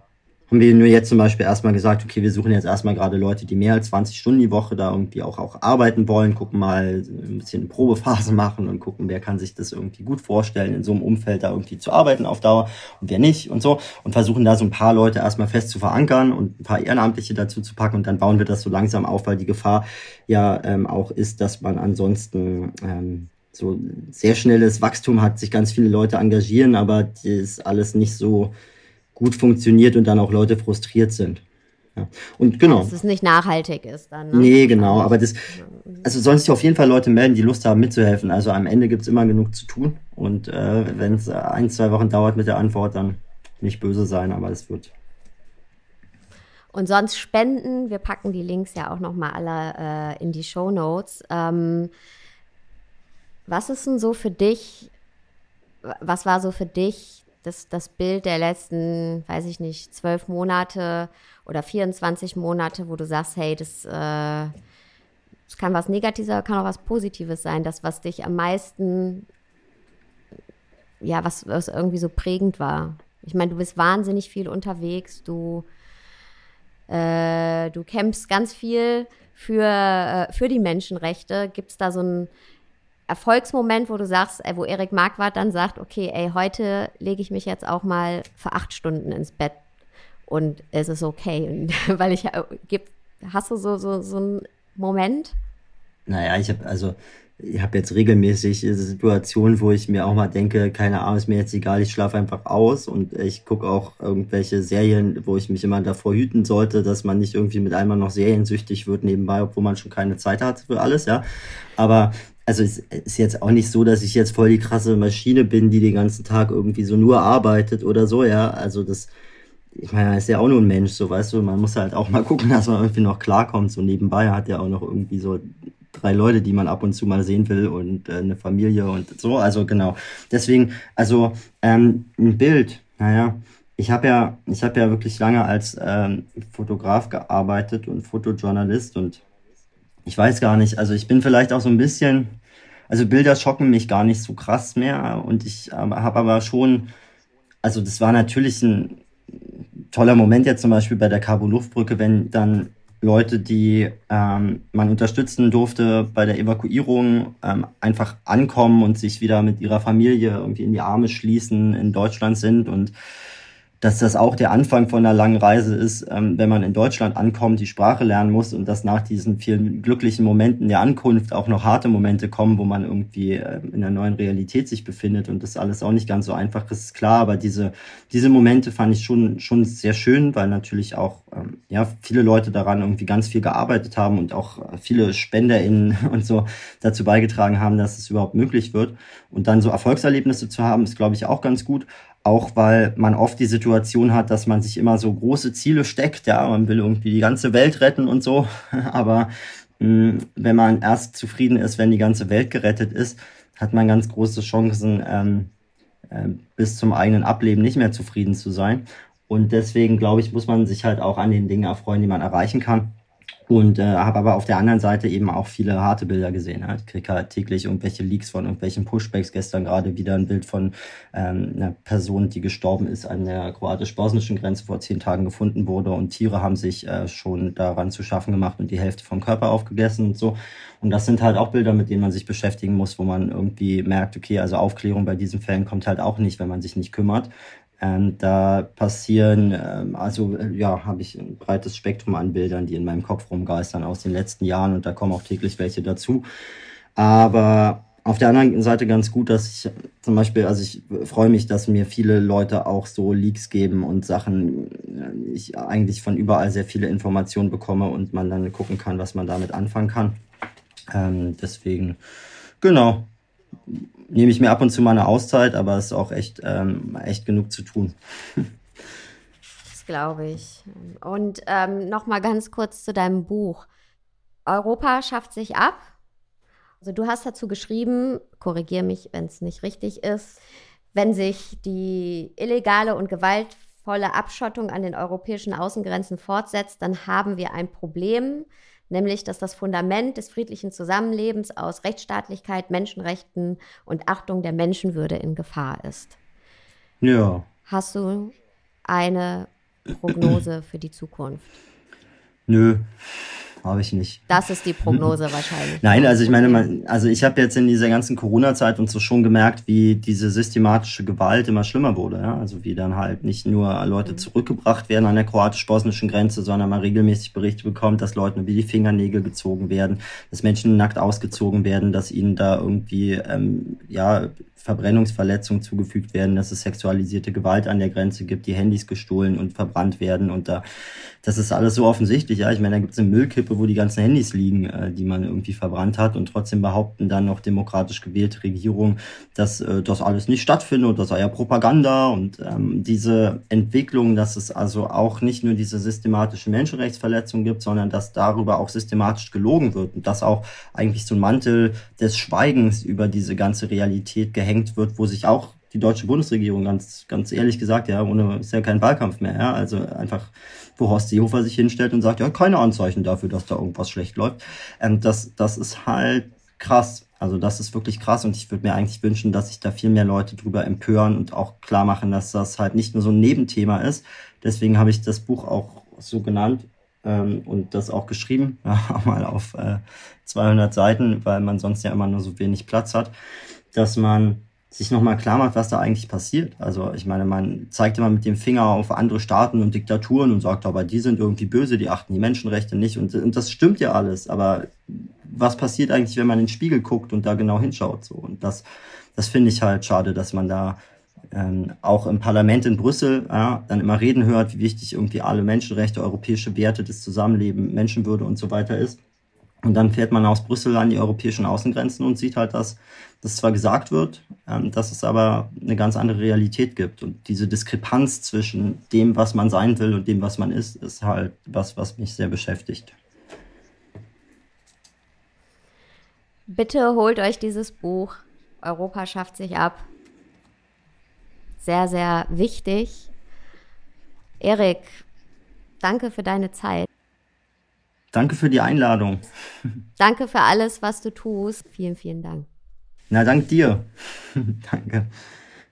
haben wir nur jetzt zum Beispiel erstmal gesagt, okay, wir suchen jetzt erstmal gerade Leute, die mehr als 20 Stunden die Woche da irgendwie auch, auch arbeiten wollen, gucken mal ein bisschen eine Probephase machen und gucken, wer kann sich das irgendwie gut vorstellen, in so einem Umfeld da irgendwie zu arbeiten auf Dauer und wer nicht und so. Und versuchen da so ein paar Leute erstmal fest zu verankern und ein paar Ehrenamtliche dazu zu packen und dann bauen wir das so langsam auf, weil die Gefahr ja ähm, auch ist, dass man ansonsten ähm, so sehr schnelles Wachstum hat, sich ganz viele Leute engagieren, aber das alles nicht so gut funktioniert und dann auch Leute frustriert sind. Ja. Und genau. Dass es nicht nachhaltig ist dann. Ne? Nee, genau. Aber das, also sollen sich auf jeden Fall Leute melden, die Lust haben mitzuhelfen. Also am Ende gibt's immer genug zu tun. Und äh, wenn es ein, zwei Wochen dauert mit der Antwort, dann nicht böse sein, aber es wird. Und sonst spenden, wir packen die Links ja auch nochmal alle äh, in die Show Notes. Ähm, was ist denn so für dich, was war so für dich das, das Bild der letzten, weiß ich nicht, zwölf Monate oder 24 Monate, wo du sagst, hey, das, äh, das kann was Negatives, kann auch was Positives sein. Das, was dich am meisten, ja, was, was irgendwie so prägend war. Ich meine, du bist wahnsinnig viel unterwegs, du, äh, du kämpfst ganz viel für, äh, für die Menschenrechte. Gibt es da so ein Erfolgsmoment, wo du sagst, wo Erik Marquardt dann sagt, okay, ey, heute lege ich mich jetzt auch mal für acht Stunden ins Bett und es ist okay. Und, weil ich, äh, gibt, hast du so, so, so einen Moment? Naja, ich habe also, ich habe jetzt regelmäßig Situationen, wo ich mir auch mal denke, keine Ahnung, ist mir jetzt egal, ich schlafe einfach aus und ich gucke auch irgendwelche Serien, wo ich mich immer davor hüten sollte, dass man nicht irgendwie mit einmal noch seriensüchtig wird nebenbei, obwohl man schon keine Zeit hat für alles, ja. Aber also es ist jetzt auch nicht so, dass ich jetzt voll die krasse Maschine bin, die den ganzen Tag irgendwie so nur arbeitet oder so, ja. Also das, ich meine, er ist ja auch nur ein Mensch, so weißt du, man muss halt auch mal gucken, dass man irgendwie noch klarkommt. So nebenbei hat ja auch noch irgendwie so drei Leute, die man ab und zu mal sehen will und äh, eine Familie und so. Also genau. Deswegen, also ähm, ein Bild, naja, ich habe ja, ich habe ja wirklich lange als ähm, Fotograf gearbeitet und Fotojournalist und ich weiß gar nicht, also ich bin vielleicht auch so ein bisschen, also Bilder schocken mich gar nicht so krass mehr. Und ich äh, habe aber schon, also das war natürlich ein toller Moment jetzt zum Beispiel bei der Cabo-Luftbrücke, wenn dann Leute, die ähm, man unterstützen durfte bei der Evakuierung, ähm, einfach ankommen und sich wieder mit ihrer Familie irgendwie in die Arme schließen, in Deutschland sind. Und dass das auch der Anfang von einer langen Reise ist, ähm, wenn man in Deutschland ankommt, die Sprache lernen muss und dass nach diesen vielen glücklichen Momenten der Ankunft auch noch harte Momente kommen, wo man irgendwie äh, in einer neuen Realität sich befindet und das alles auch nicht ganz so einfach ist, klar. Aber diese, diese Momente fand ich schon, schon sehr schön, weil natürlich auch ähm, ja, viele Leute daran irgendwie ganz viel gearbeitet haben und auch viele SpenderInnen und so dazu beigetragen haben, dass es überhaupt möglich wird. Und dann so Erfolgserlebnisse zu haben, ist, glaube ich, auch ganz gut. Auch weil man oft die Situation hat, dass man sich immer so große Ziele steckt. Ja, man will irgendwie die ganze Welt retten und so. Aber mh, hm, wenn man erst zufrieden ist, wenn die ganze Welt gerettet ist, hat man ganz große Chancen, ähm, äh, bis zum eigenen Ableben nicht mehr zufrieden zu sein. Und deswegen, glaube ich, muss man sich halt auch an den Dingen erfreuen, die man erreichen kann. Und äh, habe aber auf der anderen Seite eben auch viele harte Bilder gesehen. Ja. Ich kriege halt täglich irgendwelche Leaks von irgendwelchen Pushbacks. Gestern gerade wieder ein Bild von ähm, einer Person, die gestorben ist an der kroatisch-bosnischen Grenze vor zehn Tagen gefunden wurde. Und Tiere haben sich äh, schon daran zu schaffen gemacht und die Hälfte vom Körper aufgegessen und so. Und das sind halt auch Bilder, mit denen man sich beschäftigen muss, wo man irgendwie merkt, okay, also Aufklärung bei diesen Fällen kommt halt auch nicht, wenn man sich nicht kümmert. Ähm, da passieren, ähm, also äh, ja, habe ich ein breites Spektrum an Bildern, die in meinem Kopf rumgeistern aus den letzten Jahren und da kommen auch täglich welche dazu. Aber auf der anderen Seite ganz gut, dass ich zum Beispiel, also ich freue mich, dass mir viele Leute auch so Leaks geben und Sachen, äh, ich eigentlich von überall sehr viele Informationen bekomme und man dann gucken kann, was man damit anfangen kann. Ähm, deswegen, genau, nehme ich mir ab und zu mal eine Auszeit, aber es ist auch echt, ähm, echt genug zu tun. Das glaube ich. Und ähm, noch mal ganz kurz zu deinem Buch. Europa schafft sich ab. Also du hast dazu geschrieben, korrigiere mich, wenn es nicht richtig ist, wenn sich die illegale und gewaltvolle Abschottung an den europäischen Außengrenzen fortsetzt, dann haben wir ein Problem nämlich dass das Fundament des friedlichen Zusammenlebens aus Rechtsstaatlichkeit, Menschenrechten und Achtung der Menschenwürde in Gefahr ist. Ja. Hast du eine Prognose für die Zukunft? Nö, habe ich nicht. Das ist die Prognose wahrscheinlich. Nein, also ich meine, also ich habe jetzt in dieser ganzen Corona-Zeit und so schon gemerkt, wie diese systematische Gewalt immer schlimmer wurde. Ja? Also wie dann halt nicht nur Leute mhm. zurückgebracht werden an der kroatisch-bosnischen Grenze, sondern man regelmäßig Berichte bekommt, dass Leuten wie die Fingernägel gezogen werden, dass Menschen nackt ausgezogen werden, dass ihnen da irgendwie ähm, ja Verbrennungsverletzungen zugefügt werden, dass es sexualisierte Gewalt an der Grenze gibt, die Handys gestohlen und verbrannt werden und da das ist alles so offensichtlich. Ja, ich meine, da gibt es eine Müllkippe, wo die ganzen Handys liegen, äh, die man irgendwie verbrannt hat und trotzdem behaupten dann noch demokratisch gewählte Regierungen, dass äh, das alles nicht stattfindet und das sei ja Propaganda und ähm, diese Entwicklung, dass es also auch nicht nur diese systematische Menschenrechtsverletzung gibt, sondern dass darüber auch systematisch gelogen wird und dass auch eigentlich so ein Mantel des Schweigens über diese ganze Realität gehängt wird, wo sich auch die deutsche Bundesregierung ganz, ganz ehrlich gesagt, ja, ohne ist ja kein Wahlkampf mehr, ja, also einfach wo Horst Seehofer sich hinstellt und sagt, ja, keine Anzeichen dafür, dass da irgendwas schlecht läuft. Ähm, das, das ist halt krass. Also das ist wirklich krass und ich würde mir eigentlich wünschen, dass sich da viel mehr Leute drüber empören und auch klar machen, dass das halt nicht nur so ein Nebenthema ist. Deswegen habe ich das Buch auch so genannt ähm, und das auch geschrieben, ja, mal auf äh, 200 Seiten, weil man sonst ja immer nur so wenig Platz hat, dass man sich nochmal klar macht, was da eigentlich passiert. Also ich meine, man zeigt immer mit dem Finger auf andere Staaten und Diktaturen und sagt, aber die sind irgendwie böse, die achten die Menschenrechte nicht. Und, und das stimmt ja alles. Aber was passiert eigentlich, wenn man in den Spiegel guckt und da genau hinschaut? So Und das, das finde ich halt schade, dass man da ähm, auch im Parlament in Brüssel ja, dann immer reden hört, wie wichtig irgendwie alle Menschenrechte, europäische Werte, das Zusammenleben, Menschenwürde und so weiter ist. Und dann fährt man aus Brüssel an die europäischen Außengrenzen und sieht halt, dass das zwar gesagt wird, ähm, dass es aber eine ganz andere Realität gibt. Und diese Diskrepanz zwischen dem, was man sein will und dem, was man ist, ist halt was, was mich sehr beschäftigt. Bitte holt euch dieses Buch. Europa schafft sich ab. Sehr, sehr wichtig. Erik, danke für deine Zeit. Danke für die Einladung. Danke für alles, was du tust. Vielen, vielen Dank. Na, dank dir. Danke.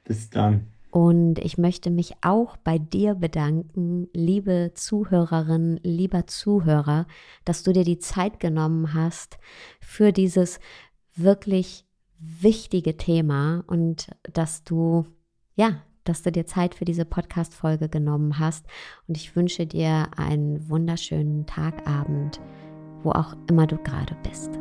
Bis dann. Und ich möchte mich auch bei dir bedanken, liebe Zuhörerin, lieber Zuhörer, dass du dir die Zeit genommen hast für dieses wirklich wichtige Thema und dass du, ja, dass du dir Zeit für diese Podcast-Folge genommen hast. Und ich wünsche dir einen wunderschönen Tagabend, wo auch immer du gerade bist.